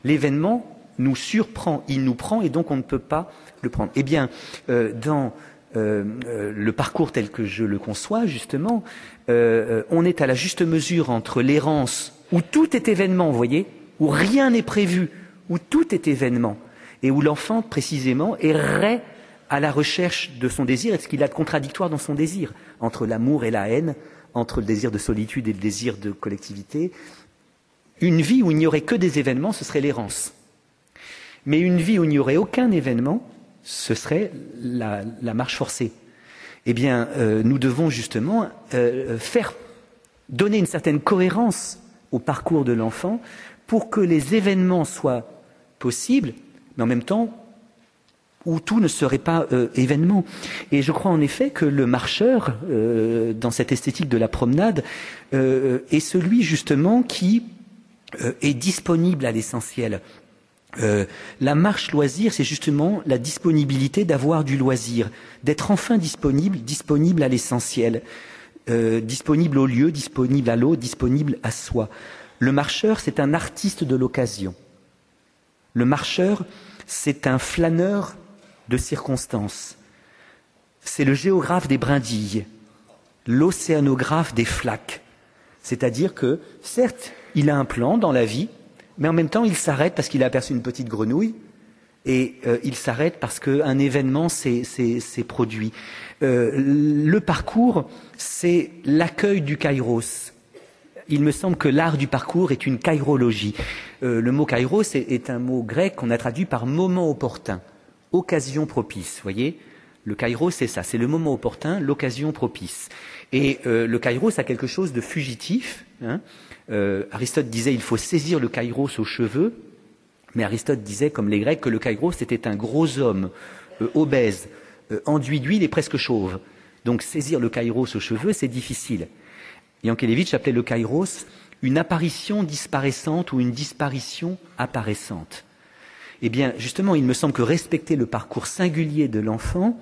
L'événement nous surprend, il nous prend et donc on ne peut pas le prendre. Eh bien, euh, dans euh, euh, le parcours tel que je le conçois, justement, euh, on est à la juste mesure entre l'errance où tout est événement, vous voyez, où rien n'est prévu, où tout est événement, et où l'enfant, précisément, errait à la recherche de son désir et ce qu'il a de contradictoire dans son désir, entre l'amour et la haine, entre le désir de solitude et le désir de collectivité. Une vie où il n'y aurait que des événements, ce serait l'errance. Mais une vie où il n'y aurait aucun événement, ce serait la, la marche forcée. Eh bien, euh, nous devons justement euh, faire donner une certaine cohérence au parcours de l'enfant pour que les événements soient possibles, mais en même temps où tout ne serait pas euh, événement. Et je crois en effet que le marcheur, euh, dans cette esthétique de la promenade, euh, est celui justement qui est disponible à l'essentiel. la marche loisir, c'est justement la disponibilité d'avoir du loisir, d'être enfin disponible, disponible à l'essentiel, disponible au lieu, disponible à l'autre, disponible à soi. Le marcheur, c'est un artiste de l'occasion. Le marcheur, c'est un flâneur de circonstances. C'est le géographe des brindilles, l'océanographe des flaques. C'est-à-dire que, certes, il a un plan dans la vie, mais en même temps, il s'arrête parce qu'il a aperçu une petite grenouille, et euh, il s'arrête parce qu'un événement s'est produit. Euh, le parcours, c'est l'accueil du kairos. Il me semble que l'art du parcours est une kairologie. Euh, le mot kairos est un mot grec qu'on a traduit par moment opportun occasion propice. Voyez, le kairos, c'est ça, c'est le moment opportun, l'occasion propice. Et euh, le kairos a quelque chose de fugitif. Hein. Euh, Aristote disait il faut saisir le kairos aux cheveux, mais Aristote disait, comme les Grecs, que le kairos était un gros homme euh, obèse, enduit d'huile et presque chauve. Donc saisir le kairos aux cheveux, c'est difficile. Yankelevitch appelait le kairos une apparition disparaissante ou une disparition apparaissante. Eh bien, justement, il me semble que respecter le parcours singulier de l'enfant,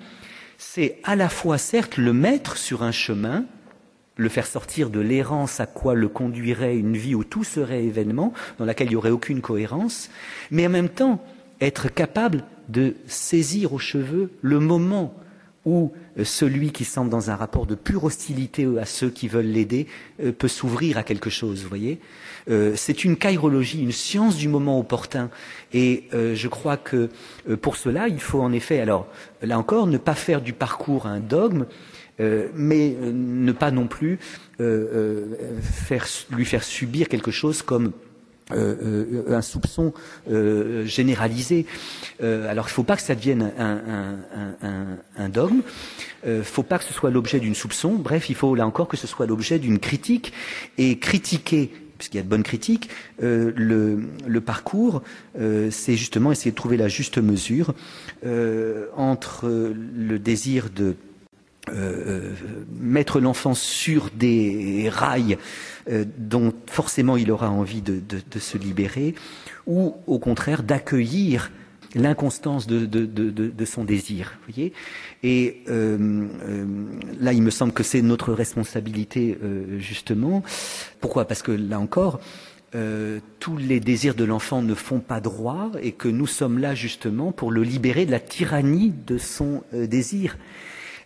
c'est à la fois, certes, le mettre sur un chemin, le faire sortir de l'errance à quoi le conduirait une vie où tout serait événement, dans laquelle il n'y aurait aucune cohérence, mais en même temps être capable de saisir aux cheveux le moment où euh, celui qui semble dans un rapport de pure hostilité à ceux qui veulent l'aider euh, peut s'ouvrir à quelque chose, vous voyez euh, C'est une kairologie, une science du moment opportun. Et je crois que pour cela, il faut en effet, alors là encore, ne pas faire du parcours un dogme, mais ne pas non plus faire, lui faire subir quelque chose comme euh, euh, un soupçon euh, généralisé. alors il ne faut pas que ça devienne un, un, dogme, il ne faut pas que ce soit l'objet d'une soupçon, bref, il faut là encore que ce soit l'objet d'une critique, et critiquer puisqu'il y a de bonnes critiques, le, le, parcours, c'est justement essayer de trouver la juste mesure entre le désir de euh, mettre l'enfant sur des rails euh, dont forcément il aura envie de, se libérer, ou au contraire d'accueillir l'inconstance de, son désir. Voyez Et euh, là, il me semble que c'est notre responsabilité, justement. Pourquoi? Parce que là encore, tous les désirs de l'enfant ne font pas droit et que nous sommes là justement pour le libérer de la tyrannie de son désir.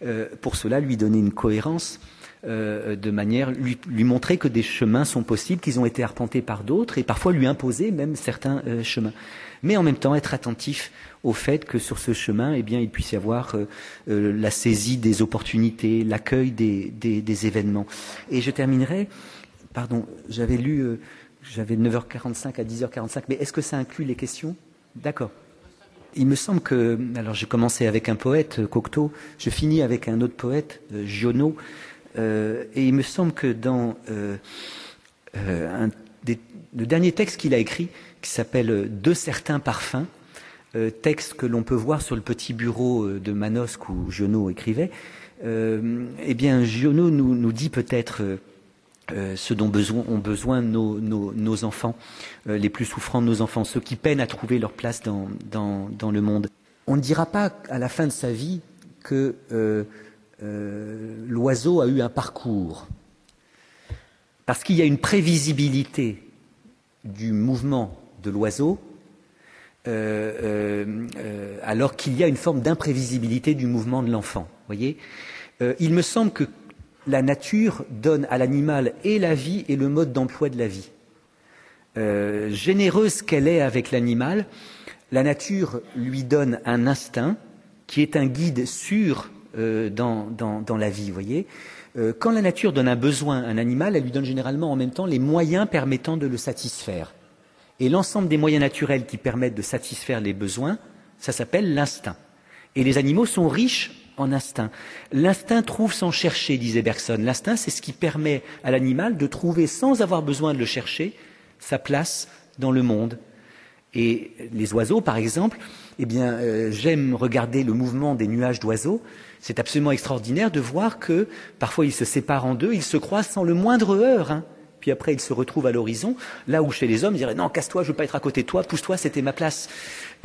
Euh, pour cela lui donner une cohérence euh, de manière lui, lui, montrer que des chemins sont possibles, qu'ils ont été arpentés par d'autres, et parfois lui imposer même certains euh, chemins. Mais en même temps être attentif au fait que sur ce chemin, eh bien, il puisse y avoir la saisie des opportunités, l'accueil des, des, des, événements. Et je terminerai, pardon, j'avais lu, j'avais 9h45 à 10h45, mais est-ce que ça inclut les questions? D'accord. Il me semble que, alors j'ai commencé avec un poète, euh, Cocteau, je finis avec un autre poète, euh, Giono, euh, et il me semble que dans le dernier texte qu'il a écrit, qui s'appelle De certains parfums, texte que l'on peut voir sur le petit bureau de Manosque où Giono écrivait, eh bien Giono nous, nous dit peut-être euh, ce dont ont besoin nos, enfants, euh, les plus souffrants de nos enfants, ceux qui peinent à trouver leur place dans, le monde. On ne dira pas à la fin de sa vie que euh, l'oiseau a eu un parcours, parce qu'il y a une prévisibilité du mouvement de l'oiseau, alors qu'il y a une forme d'imprévisibilité du mouvement de l'enfant. Voyez, il me semble que la nature donne à l'animal et la vie et le mode d'emploi de la vie. Euh, généreuse qu'elle est avec l'animal, la nature lui donne un instinct qui est un guide sûr euh, dans, la vie, voyez. Euh, quand la nature donne un besoin à un animal, elle lui donne généralement en même temps les moyens permettant de le satisfaire. Et l'ensemble des moyens naturels qui permettent de satisfaire les besoins, ça s'appelle l'instinct. Et les animaux sont riches en instinct. L'instinct trouve sans chercher, disait Bergson. L'instinct, c'est ce qui permet à l'animal de trouver, sans avoir besoin de le chercher, sa place dans le monde. Et les oiseaux, par exemple, eh bien, euh, j'aime regarder le mouvement des nuages d'oiseaux. C'est absolument extraordinaire de voir que parfois ils se séparent en deux, ils se croisent sans le moindre heurt. Hein. Puis après, ils se retrouvent à l'horizon, là où chez les hommes, ils diraient non, casse-toi, je veux pas être à côté de toi, pousse-toi, c'était ma place.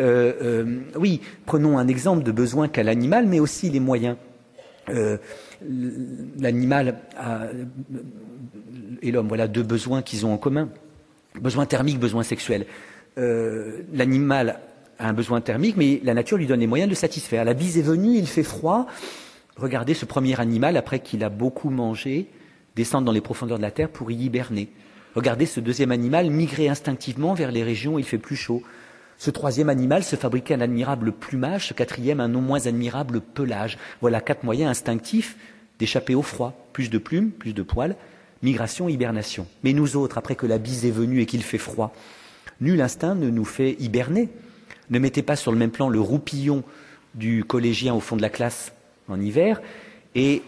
Euh, euh, oui, prenons un exemple de besoin qu'a l'animal, mais aussi les moyens. l'animal et l'homme, voilà deux besoins qu'ils ont en commun besoin thermique, besoin sexuel. Euh, l'animal a un besoin thermique, mais la nature lui donne les moyens de le satisfaire. La bise est venue, il fait froid. Regardez ce premier animal, après qu'il a beaucoup mangé, descendre dans les profondeurs de la terre pour y hiberner. Regardez ce deuxième animal migrer instinctivement vers les régions où il fait plus chaud. Ce troisième animal se fabriquait un admirable plumage, ce quatrième un non moins admirable pelage. Voilà quatre moyens instinctifs d'échapper au froid. Plus de plumes, plus de poils, migration, hibernation. Mais nous autres, après que la bise est venue et qu'il fait froid, nul instinct ne nous fait hiberner. Ne mettez pas sur le même plan le roupillon du collégien au fond de la classe en hiver et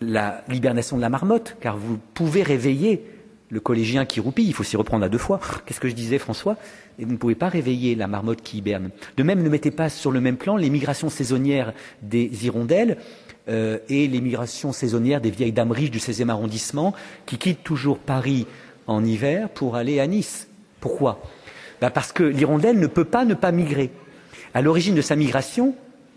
l'hibernation de la marmotte, car vous pouvez réveiller le collégien qui roupille, il faut s'y reprendre à deux fois. Qu'est-ce que je disais, François? Et vous ne pouvez pas réveiller la marmotte qui hiberne. De même, ne mettez pas sur le même plan les migrations saisonnières des hirondelles euh, et les migrations saisonnières des vieilles dames riches du 16e arrondissement qui quittent toujours Paris en hiver pour aller à Nice. Pourquoi? Ben Parce que l'hirondelle ne peut pas ne pas migrer. À l'origine de sa migration,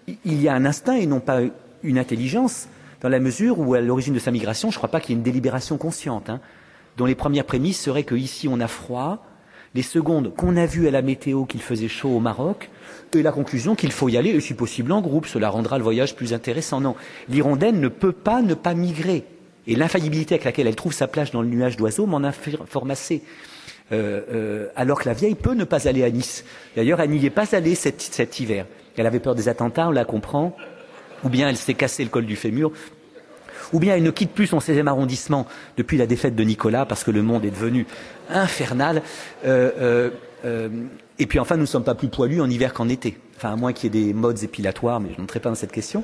il y a un instinct et non pas une intelligence, dans la mesure où à l'origine de sa migration, je ne crois pas qu'il y ait une délibération consciente, hein, dont les premières prémices seraient qu'ici on a froid, les secondes qu'on a vues à la météo qu'il faisait chaud au Maroc, et la conclusion qu'il faut y aller, et si possible en groupe, cela rendra le voyage plus intéressant. Non, l'hirondelle ne peut pas ne pas migrer. Et l'infaillibilité avec laquelle elle trouve sa plage dans le nuage d'oiseaux m'en informe assez. Euh, euh, alors que la vieille peut ne pas aller à Nice. D'ailleurs, elle n'y est pas allée cet hiver. Elle avait peur des attentats, on la comprend. Ou bien elle s'est cassé le col du fémur, ou bien elle ne quitte plus son 16e arrondissement depuis la défaite de Nicolas parce que le monde est devenu infernal. Euh, euh, et puis enfin, nous ne sommes pas plus poilus en hiver qu'en été. À moins qu'il y ait des modes épilatoires, mais je n'entrerai pas dans cette question.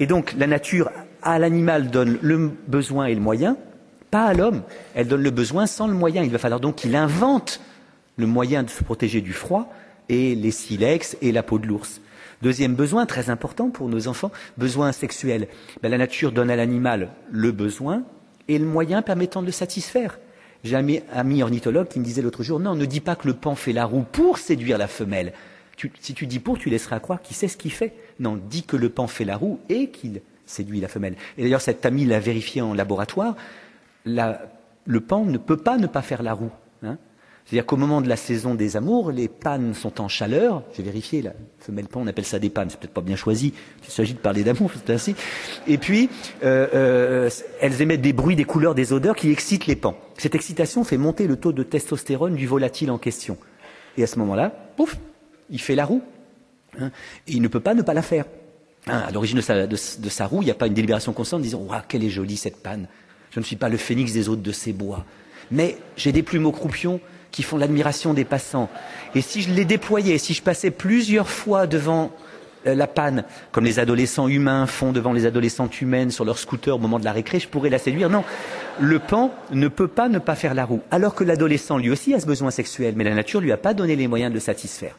Et donc, la nature à l'animal donne le besoin et le moyen, pas à l'homme. Elle donne le besoin sans le moyen. Il va falloir donc qu'il invente le moyen de se protéger du froid et les silex et la peau de l'ours. Deuxième besoin, très important pour nos enfants, besoin sexuel. Ben, la nature donne à l'animal le besoin et le moyen permettant de le satisfaire. J'ai un ami ornithologue qui me disait l'autre jour, non, ne dis pas que le pan fait la roue pour séduire la femelle. si tu dis pour, tu laisseras croire qu'il sait ce qu'il fait. Non, dis que le pan fait la roue et qu'il séduit la femelle. Et d'ailleurs, cet ami l'a vérifié en laboratoire. le pan ne peut pas ne pas faire la roue. Hein. C'est-à-dire qu'au moment de la saison des amours, les pannes sont en chaleur. J'ai vérifié, la femelle pan, on appelle ça des pannes. C'est peut-être pas bien choisi. Il s'agit de parler d'amour, c'est ainsi. Et puis, euh, euh, elles émettent des bruits, des couleurs, des odeurs qui excitent les pans. Cette excitation fait monter le taux de testostérone du volatile en question. Et à ce moment-là, pouf, il fait la roue. Hein, et il ne peut pas ne pas la faire. Hein, à l'origine de sa, roue, il n'y a pas une délibération constante disant Waouh, quelle est jolie cette panne. Je ne suis pas le phénix des hôtes de ces bois. Mais j'ai des plumeaux croupions qui font l'admiration des passants. Et si je les déployais, si je passais plusieurs fois devant euh, la panne, comme les adolescents humains font devant les adolescentes humaines sur leur scooter au moment de la récré, je pourrais la séduire. Non, le pan ne peut pas ne pas faire la roue. Alors que l'adolescent, lui aussi, a ce besoin sexuel, mais la nature lui a pas donné les moyens de le satisfaire.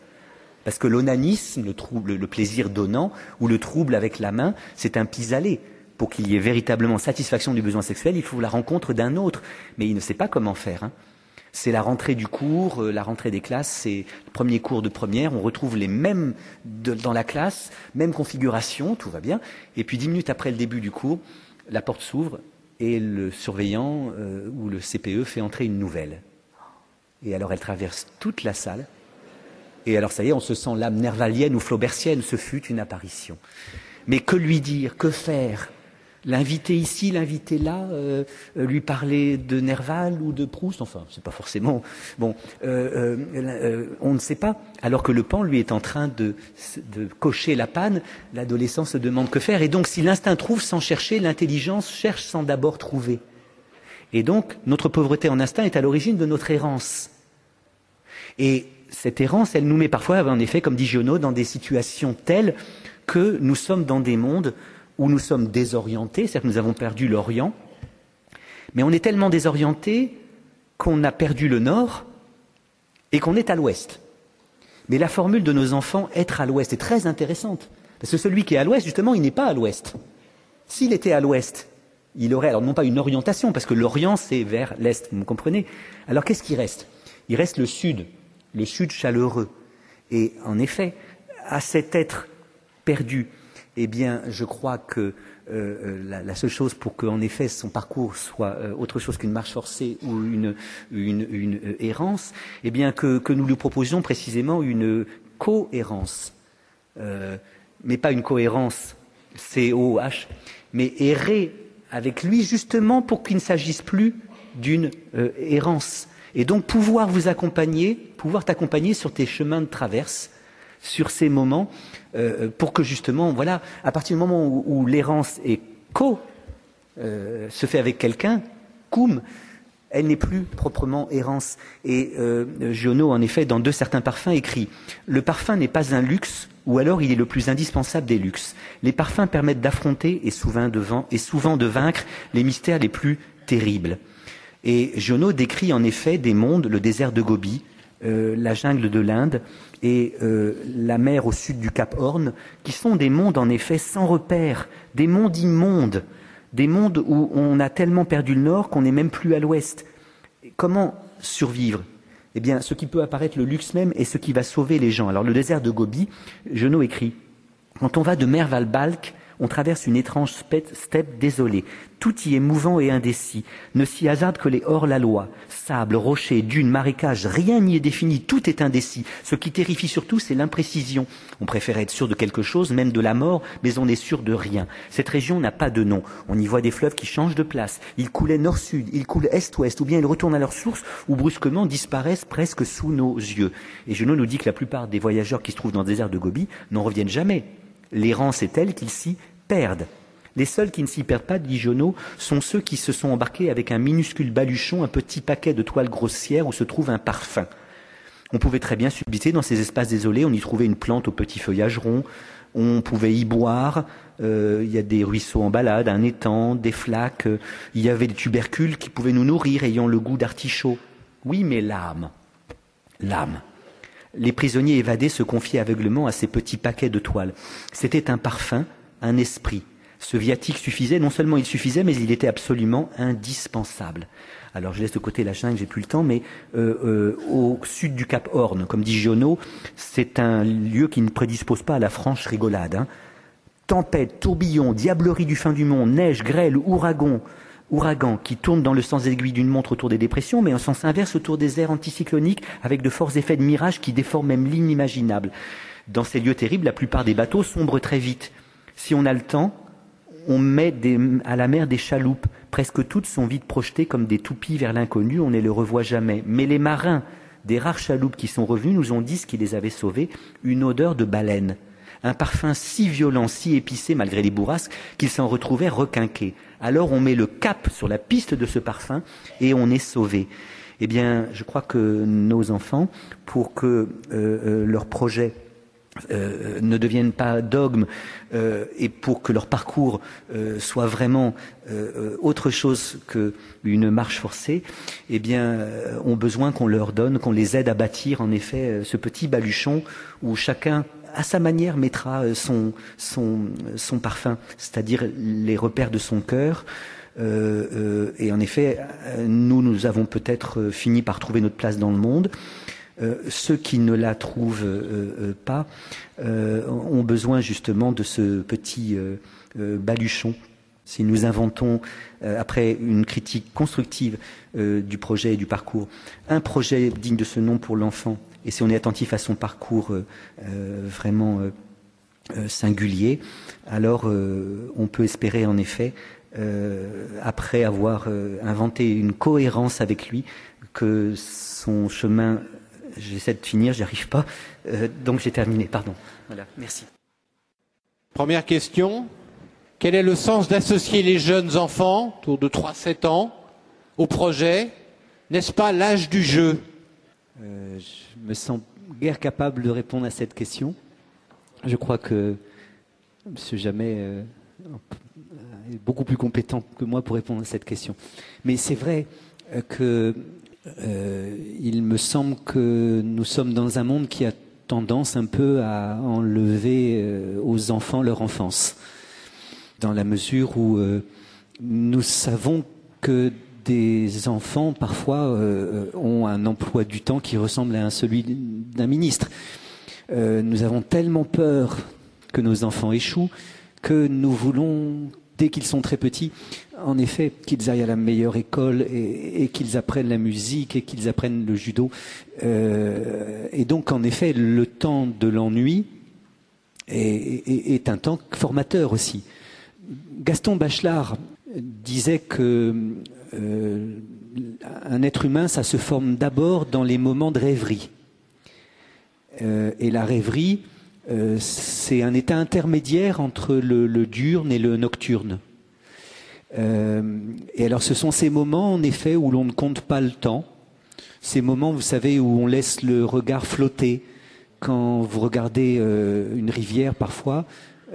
Parce que l'onanisme, le, trouble, le plaisir donnant, ou le trouble avec la main, c'est un pis-aller. Pour qu'il y ait véritablement satisfaction du besoin sexuel, il faut la rencontre d'un autre. Mais il ne sait pas comment faire. Hein c'est la rentrée du cours, euh, la rentrée des classes, c'est le premier cours de première, on retrouve les mêmes dans la classe, même configuration, tout va bien. Et puis dix minutes après le début du cours, la porte s'ouvre et le surveillant euh, ou le CPE fait entrer une nouvelle. Et alors elle traverse toute la salle. Et alors ça y est, on se sent l'âme nervalienne ou flaubertienne, ce fut une apparition. Mais que lui dire, que faire? L'inviter ici, l'inviter là, euh, euh, lui parler de Nerval ou de Proust, enfin, c'est pas forcément. Bon, euh, on ne sait pas. Alors que le pan, lui, est en train de, cocher la panne, l'adolescent se demande que faire. Et donc, si l'instinct trouve sans chercher, l'intelligence cherche sans d'abord trouver. Et donc, notre pauvreté en instinct est à l'origine de notre errance. Et cette errance, elle nous met parfois, en effet, comme dit Giono, dans des situations telles que nous sommes dans des mondes où nous sommes désorientés, c'est-à-dire que nous avons perdu l'Orient, mais on est tellement désorienté qu'on a perdu le Nord et qu'on est à l'ouest. Mais la formule de nos enfants, être à l'ouest, est très intéressante. Parce que celui qui est à l'ouest, justement, il n'est pas à l'ouest. S'il était à l'ouest, il aurait, alors non pas une orientation, parce que l'Orient, c'est vers l'est, vous me comprenez Alors qu'est-ce qui reste? Il reste le sud, le sud chaleureux. Et en effet, à cet être perdu, eh bien, je crois que euh, la, la, seule chose pour qu'en effet son parcours soit euh, autre chose qu'une marche forcée ou une, euh, errance, eh bien que, nous lui proposions précisément une cohérence, euh, mais pas une cohérence C-O-H, mais errer avec lui justement pour qu'il ne s'agisse plus d'une errance. Et donc pouvoir vous accompagner, pouvoir t'accompagner sur tes chemins de traverse, sur ces moments euh, pour que justement, voilà, à partir du moment où, l'errance est co, euh, se fait avec quelqu'un, cum, elle n'est plus proprement errance. Et euh, en effet, dans deux certains parfums, écrit Le parfum n'est pas un luxe, ou alors il est le plus indispensable des luxes. Les parfums permettent d'affronter et souvent de, et souvent de vaincre les mystères les plus terribles. Et Giono décrit en effet des mondes, le désert de Gobi, euh, la jungle de l'Inde et euh, la mer au sud du Cap Horn, qui sont des mondes en effet sans repère, des mondes immondes, des mondes où on a tellement perdu le nord qu'on n'est même plus à l'ouest. Comment survivre? Eh bien, ce qui peut apparaître le luxe même est ce qui va sauver les gens. Alors, le désert de Gobi, Genot écrit Quand on va de Merval-Balk on traverse une étrange steppe désolée. Tout y est mouvant et indécis. Ne s'y hasarde que les hors-la-loi. Sable, rochers, dunes, marécages, rien n'y est défini, tout est indécis. Ce qui terrifie surtout, c'est l'imprécision. On préfère être sûr de quelque chose, même de la mort, mais on est sûr de rien. Cette région n'a pas de nom. On y voit des fleuves qui changent de place. Ils coulaient nord-sud, ils coulent est-ouest, ou bien ils retournent à leur source, ou brusquement disparaissent presque sous nos yeux. Et Genot nous dit que la plupart des voyageurs qui se trouvent dans le désert de Gobi n'en reviennent jamais. L'errance est telle qu'ils s'y perdent. Les seuls qui ne s'y perdent pas, dit sont ceux qui se sont embarqués avec un minuscule baluchon, un petit paquet de toiles grossières où se trouve un parfum. On pouvait très bien subiter dans ces espaces désolés, on y trouvait une plante au petit feuillage rond, on pouvait y boire, euh, il y a des ruisseaux en balade, un étang, des flaques, euh, il y avait des tubercules qui pouvaient nous nourrir ayant le goût d'artichaut. Oui, mais l'âme, l'âme. Les prisonniers évadés se confiaient aveuglement à ces petits paquets de toiles. C'était un parfum, un esprit. Ce viatique suffisait, non seulement il suffisait, mais il était absolument indispensable. Alors je laisse de côté la jungle, j'ai plus le temps, mais euh, euh, au sud du Cap Horn, comme dit Giono, c'est un lieu qui ne prédispose pas à la franche rigolade. Hein. Tempête, tourbillon, diablerie du fin du monde, neige, grêle, ouragan, ouragan qui tourne dans le sens aiguille d'une montre autour des dépressions, mais en sens inverse autour des airs anticycloniques, avec de forts effets de mirage qui déforment même l'inimaginable. Dans ces lieux terribles, la plupart des bateaux sombrent très vite. Si on a le temps, on met à la mer des chaloupes. Presque toutes sont vite projetées comme des toupies vers l'inconnu, on ne les revoit jamais. Mais les marins des rares chaloupes qui sont revenus nous ont dit ce qui les avait sauvés, une odeur de baleine. Un parfum si violent, si épicé malgré les bourrasques, qu'ils s'en retrouvaient requinqués. Alors on met le cap sur la piste de ce parfum et on est sauvé. Eh bien, je crois que nos enfants, pour que euh, euh, leur projet euh, ne deviennent pas dogmes euh, et pour que leur parcours euh, soit vraiment autre chose qu'une marche forcée, eh bien, ont besoin qu'on leur donne, qu'on les aide à bâtir en effet ce petit baluchon où chacun à sa manière mettra son, son, parfum, c'est-à-dire les repères de son cœur. et en effet, nous, nous avons peut-être fini par trouver notre place dans le monde. Euh, ceux qui ne la trouvent euh, euh, pas ont besoin justement de ce petit baluchon. Si nous inventons, après une critique constructive du projet et du parcours, un projet digne de ce nom pour l'enfant, et si on est attentif à son parcours vraiment singulier, alors on peut espérer en effet, après avoir inventé une cohérence avec lui, que son chemin J'essaie de finir, j'y arrive pas. Euh, donc j'ai terminé, pardon. Voilà, merci. Première question. Quel est le sens d'associer les jeunes enfants, autour de 3-7 ans, au projet? N'est-ce pas l'âge du jeu? Euh, Je me sens guère capable de répondre à cette question. Je crois que M. Jamais euh, est beaucoup plus compétent que moi pour répondre à cette question. Mais c'est vrai euh, que il me semble que nous sommes dans un monde qui a tendance un peu à enlever aux enfants leur enfance, dans la mesure où nous savons que des enfants parfois ont un emploi du temps qui ressemble à celui d'un ministre. nous avons tellement peur que nos enfants échouent que nous voulons dès qu'ils sont très petits, en effet, qu'ils aillent à la meilleure école et, qu'ils apprennent la musique et qu'ils apprennent le judo. Euh, et donc, en effet, le temps de l'ennui est, un temps formateur aussi. Gaston Bachelard disait que euh, un être humain, ça se forme d'abord dans les moments de rêverie. Euh, et la rêverie, euh, c'est un état intermédiaire entre le, diurne et le nocturne. Et alors ce sont ces moments en effet où l'on ne compte pas le temps, ces moments, vous savez, où on laisse le regard flotter. Quand vous regardez une rivière parfois,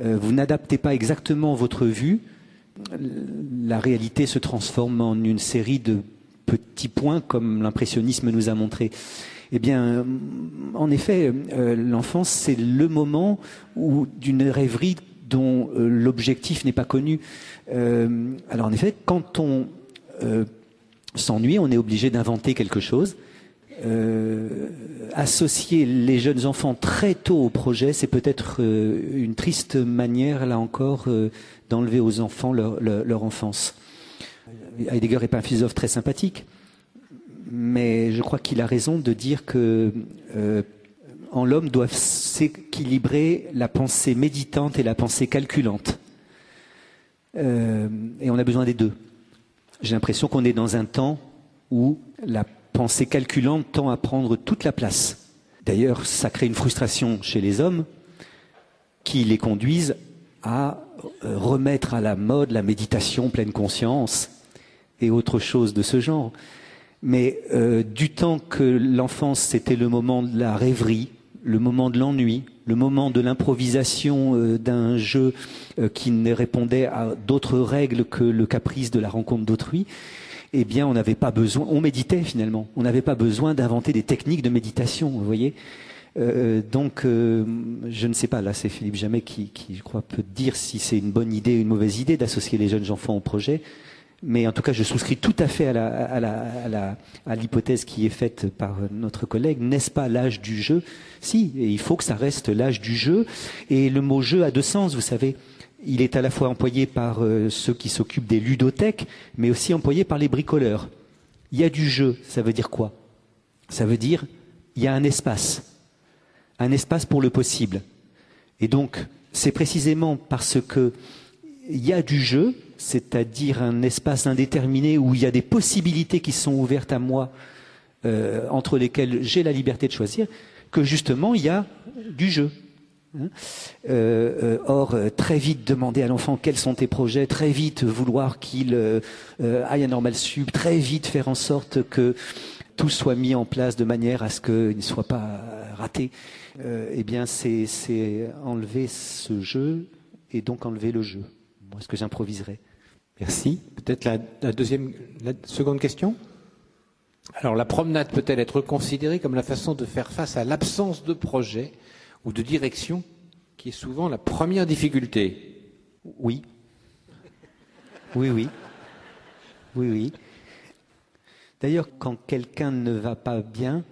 vous n'adaptez pas exactement votre vue, la réalité se transforme en une série de petits points comme l'impressionnisme nous a montré. Eh bien, en effet, euh, l'enfance, c'est le moment où d'une rêverie dont euh, l'objectif n'est pas connu. Euh, alors, en effet, quand on s'ennuie, on est obligé d'inventer quelque chose. associer les jeunes enfants très tôt au projet, c'est peut-être une triste manière, là encore, d'enlever aux enfants leur, enfance. Heidegger n'est pas un philosophe très sympathique mais je crois qu'il a raison de dire que euh, en l'homme doivent s'équilibrer la pensée méditante et la pensée calculante. Euh, et on a besoin des deux. J'ai l'impression qu'on est dans un temps où la pensée calculante tend à prendre toute la place. D'ailleurs, ça crée une frustration chez les hommes qui les conduisent à euh, remettre à la mode la méditation pleine conscience et autre chose de ce genre. Mais euh, du temps que l'enfance, c'était le moment de la rêverie, le moment de l'ennui, le moment de l'improvisation euh, d'un jeu qui ne répondait à d'autres règles que le caprice de la rencontre d'autrui, eh bien, on n'avait pas besoin, on méditait finalement, on n'avait pas besoin d'inventer des techniques de méditation, vous voyez. Donc, je ne sais pas, là c'est Philippe Jamais qui, qui, je crois, peut dire si c'est une bonne idée ou une mauvaise idée d'associer les jeunes enfants au projet mais en tout cas, je souscris tout à fait à, l'hypothèse qui est faite par notre collègue. N'est-ce pas l'âge du jeu? Si, et il faut que ça reste l'âge du jeu. Et le mot jeu a deux sens, vous savez. Il est à la fois employé par euh, ceux qui s'occupent des ludothèques, mais aussi employé par les bricoleurs. Il y a du jeu, ça veut dire quoi? Ça veut dire il y a un espace, un espace pour le possible. Et donc, c'est précisément parce que il y a du jeu c'est-à-dire un espace indéterminé où il y a des possibilités qui sont ouvertes à moi, euh, entre lesquelles j'ai la liberté de choisir, que justement il y a du jeu. Hein. Euh, euh, or, très vite demander à l'enfant quels sont tes projets, très vite vouloir qu'il aille à Normal Sub, très vite faire en sorte que tout soit mis en place de manière à ce qu'il ne soit pas raté, eh bien c'est enlever ce jeu et donc enlever le jeu. Moi, ce que j'improviserais. Merci. Peut-être la, deuxième, la seconde question? Alors, la promenade peut-elle être considérée comme la façon de faire face à l'absence de projet ou de direction, qui est souvent la première difficulté? Oui. Oui, oui. Oui, oui. D'ailleurs, quand quelqu'un ne va pas bien,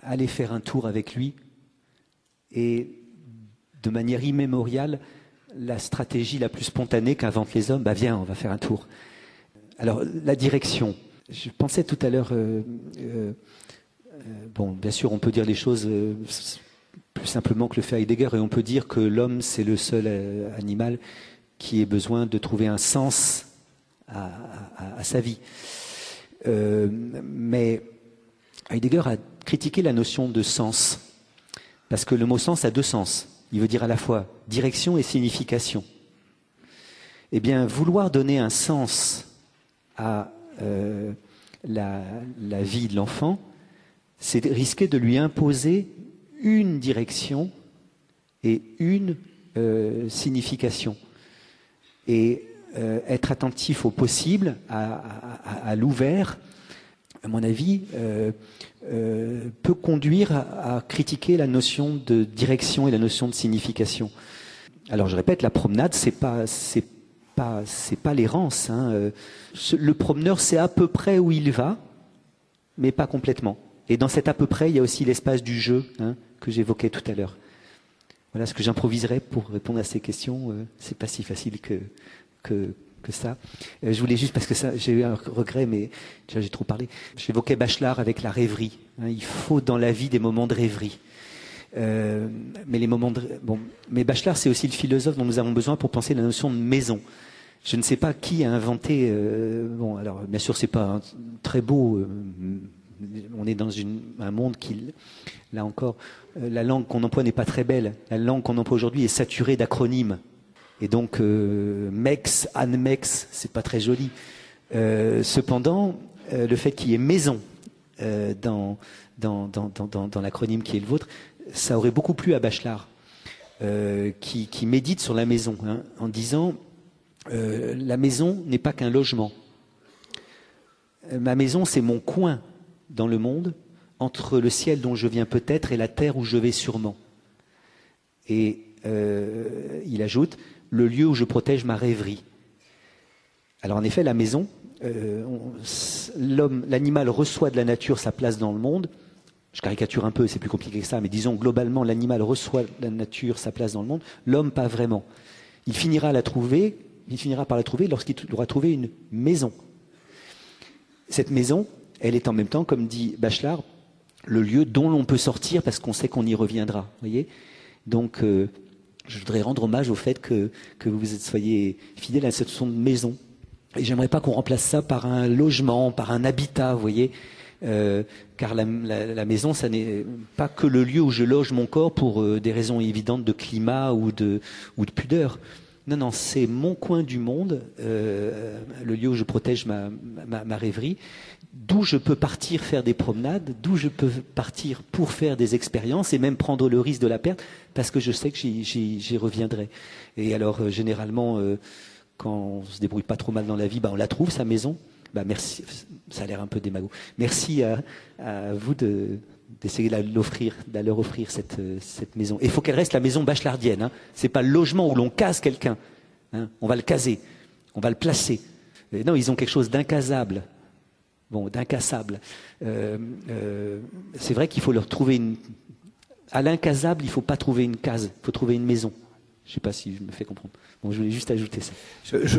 allez faire un tour avec lui et de manière immémoriale, la stratégie la plus spontanée qu'inventent les hommes, bah viens, on va faire un tour. Alors la direction. Je pensais tout à l'heure, euh, euh, euh, bon, bien sûr, on peut dire les choses plus simplement que le fait Heidegger, et on peut dire que l'homme, c'est le seul animal qui ait besoin de trouver un sens à, à sa vie. mais Heidegger a critiqué la notion de sens, parce que le mot sens a deux sens. Il veut dire à la fois direction et signification. Eh bien, vouloir donner un sens à euh, la, vie de l'enfant, c'est risquer de lui imposer une direction et une euh, signification. Et euh, être attentif au possible, à, à l'ouvert, à mon avis, euh, euh, peut conduire à, critiquer la notion de direction et la notion de signification. Alors je répète, la promenade, c'est pas, c'est pas, c'est pas l'errance. Hein. Le promeneur sait à peu près où il va, mais pas complètement. Et dans cet à peu près, il y a aussi l'espace du jeu hein, que j'évoquais tout à l'heure. Voilà ce que j'improviserai pour répondre à ces questions. Euh, c'est pas si facile que, que ça. Euh, je voulais juste, parce que j'ai eu un regret, mais j'ai trop parlé. J'évoquais Bachelard avec la rêverie. Hein. il faut dans la vie des moments de rêverie. Euh, mais Bachelard, c'est aussi le philosophe dont nous avons besoin pour penser la notion de maison. Je ne sais pas qui a inventé. Euh, bon, alors bien sûr, c'est pas très beau. On est dans une, un monde qui, là encore, la langue qu'on emploie n'est pas très belle. La langue qu'on emploie aujourd'hui est saturée d'acronymes. Et donc, euh, MEX, ANMEX, c'est pas très joli. Euh, cependant, euh, le fait qu'il y ait maison dans, l'acronyme qui est le vôtre, ça aurait beaucoup plu à Bachelard, qui, médite sur la maison, hein, en disant la maison n'est pas qu'un logement. Ma maison, c'est mon coin dans le monde entre le ciel dont je viens peut-être et la terre où je vais sûrement. Et il ajoute, le lieu où je protège ma rêverie. Alors en effet, la maison, euh, l'homme, l'animal reçoit de la nature sa place dans le monde. Je caricature un peu, c'est plus compliqué que ça, mais disons globalement, l'animal reçoit de la nature sa place dans le monde, l'homme pas vraiment. Il finira la trouver, il finira par la trouver lorsqu'il aura trouvé une maison. Cette maison, elle est en même temps, comme dit Bachelard, le lieu dont l'on peut sortir parce qu'on sait qu'on y reviendra. Voyez? Donc, euh, je voudrais rendre hommage au fait que, que vous soyez fidèle à cette son maison. Et j'aimerais pas qu'on remplace ça par un logement, par un habitat, vous voyez. Euh, car la maison, ça n'est pas que le lieu où je loge mon corps pour euh, des raisons évidentes de climat ou de, ou de pudeur. Non, non, c'est mon coin du monde, euh, le lieu où je protège ma, ma, rêverie, d'où je peux partir faire des promenades, d'où je peux partir pour faire des expériences et même prendre le risque de la perte parce que je sais que j'y reviendrai. Et alors, euh, généralement, euh, quand on se débrouille pas trop mal dans la vie, bah, on la trouve, sa maison. Bah, merci, ça a l'air un peu démago. Merci à vous de, d'essayer de leur offrir cette, cette maison. Et il faut qu'elle reste la maison bachelardienne. Hein. C'est pas le logement où l'on case quelqu'un. Hein. On va le caser, on va le placer. Non, ils ont quelque chose d'incasable bon, d'incassable. Euh, euh, c'est vrai qu'il faut leur trouver une. À l'incasable, il ne faut pas trouver une case, il faut trouver une maison. Je ne sais pas si je me fais comprendre. Bon, je voulais juste ajouter ça.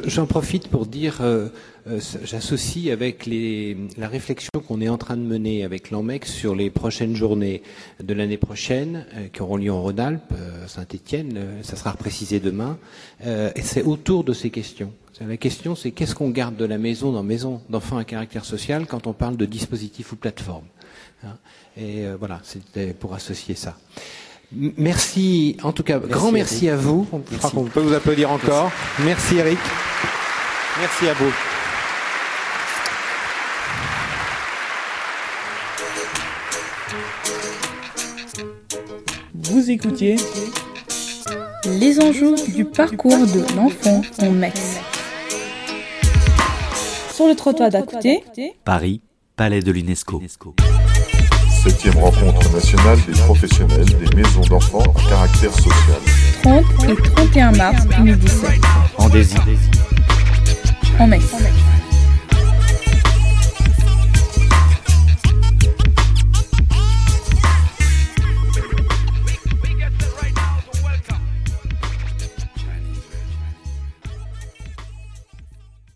J'en profite pour dire, euh, euh, j'associe avec la réflexion qu'on est en train de mener avec l'ANMEX sur les prochaines journées de l'année prochaine, euh, qui auront lieu en Rhône-Alpes, Saint-Étienne, ça sera précisé demain, et c'est autour de ces questions. La question, c'est qu'est-ce qu'on garde de la maison dans maison d'enfants à caractère social quand on parle de dispositifs ou plateformes. Hein et voilà, c'était pour associer ça. Merci, en tout cas, merci grand merci Eric. à vous. Je merci. crois qu'on peut vous applaudir encore. Merci, merci Eric. Merci à vous. Vous écoutiez Les enjeux du parcours de l'enfant en Mex. Sur le trottoir d'à côté, Paris, Palais de l'UNESCO. Septième rencontre nationale des professionnels des maisons d'enfants à caractère social. 30 et 31 mars 2017. En désir. En mai.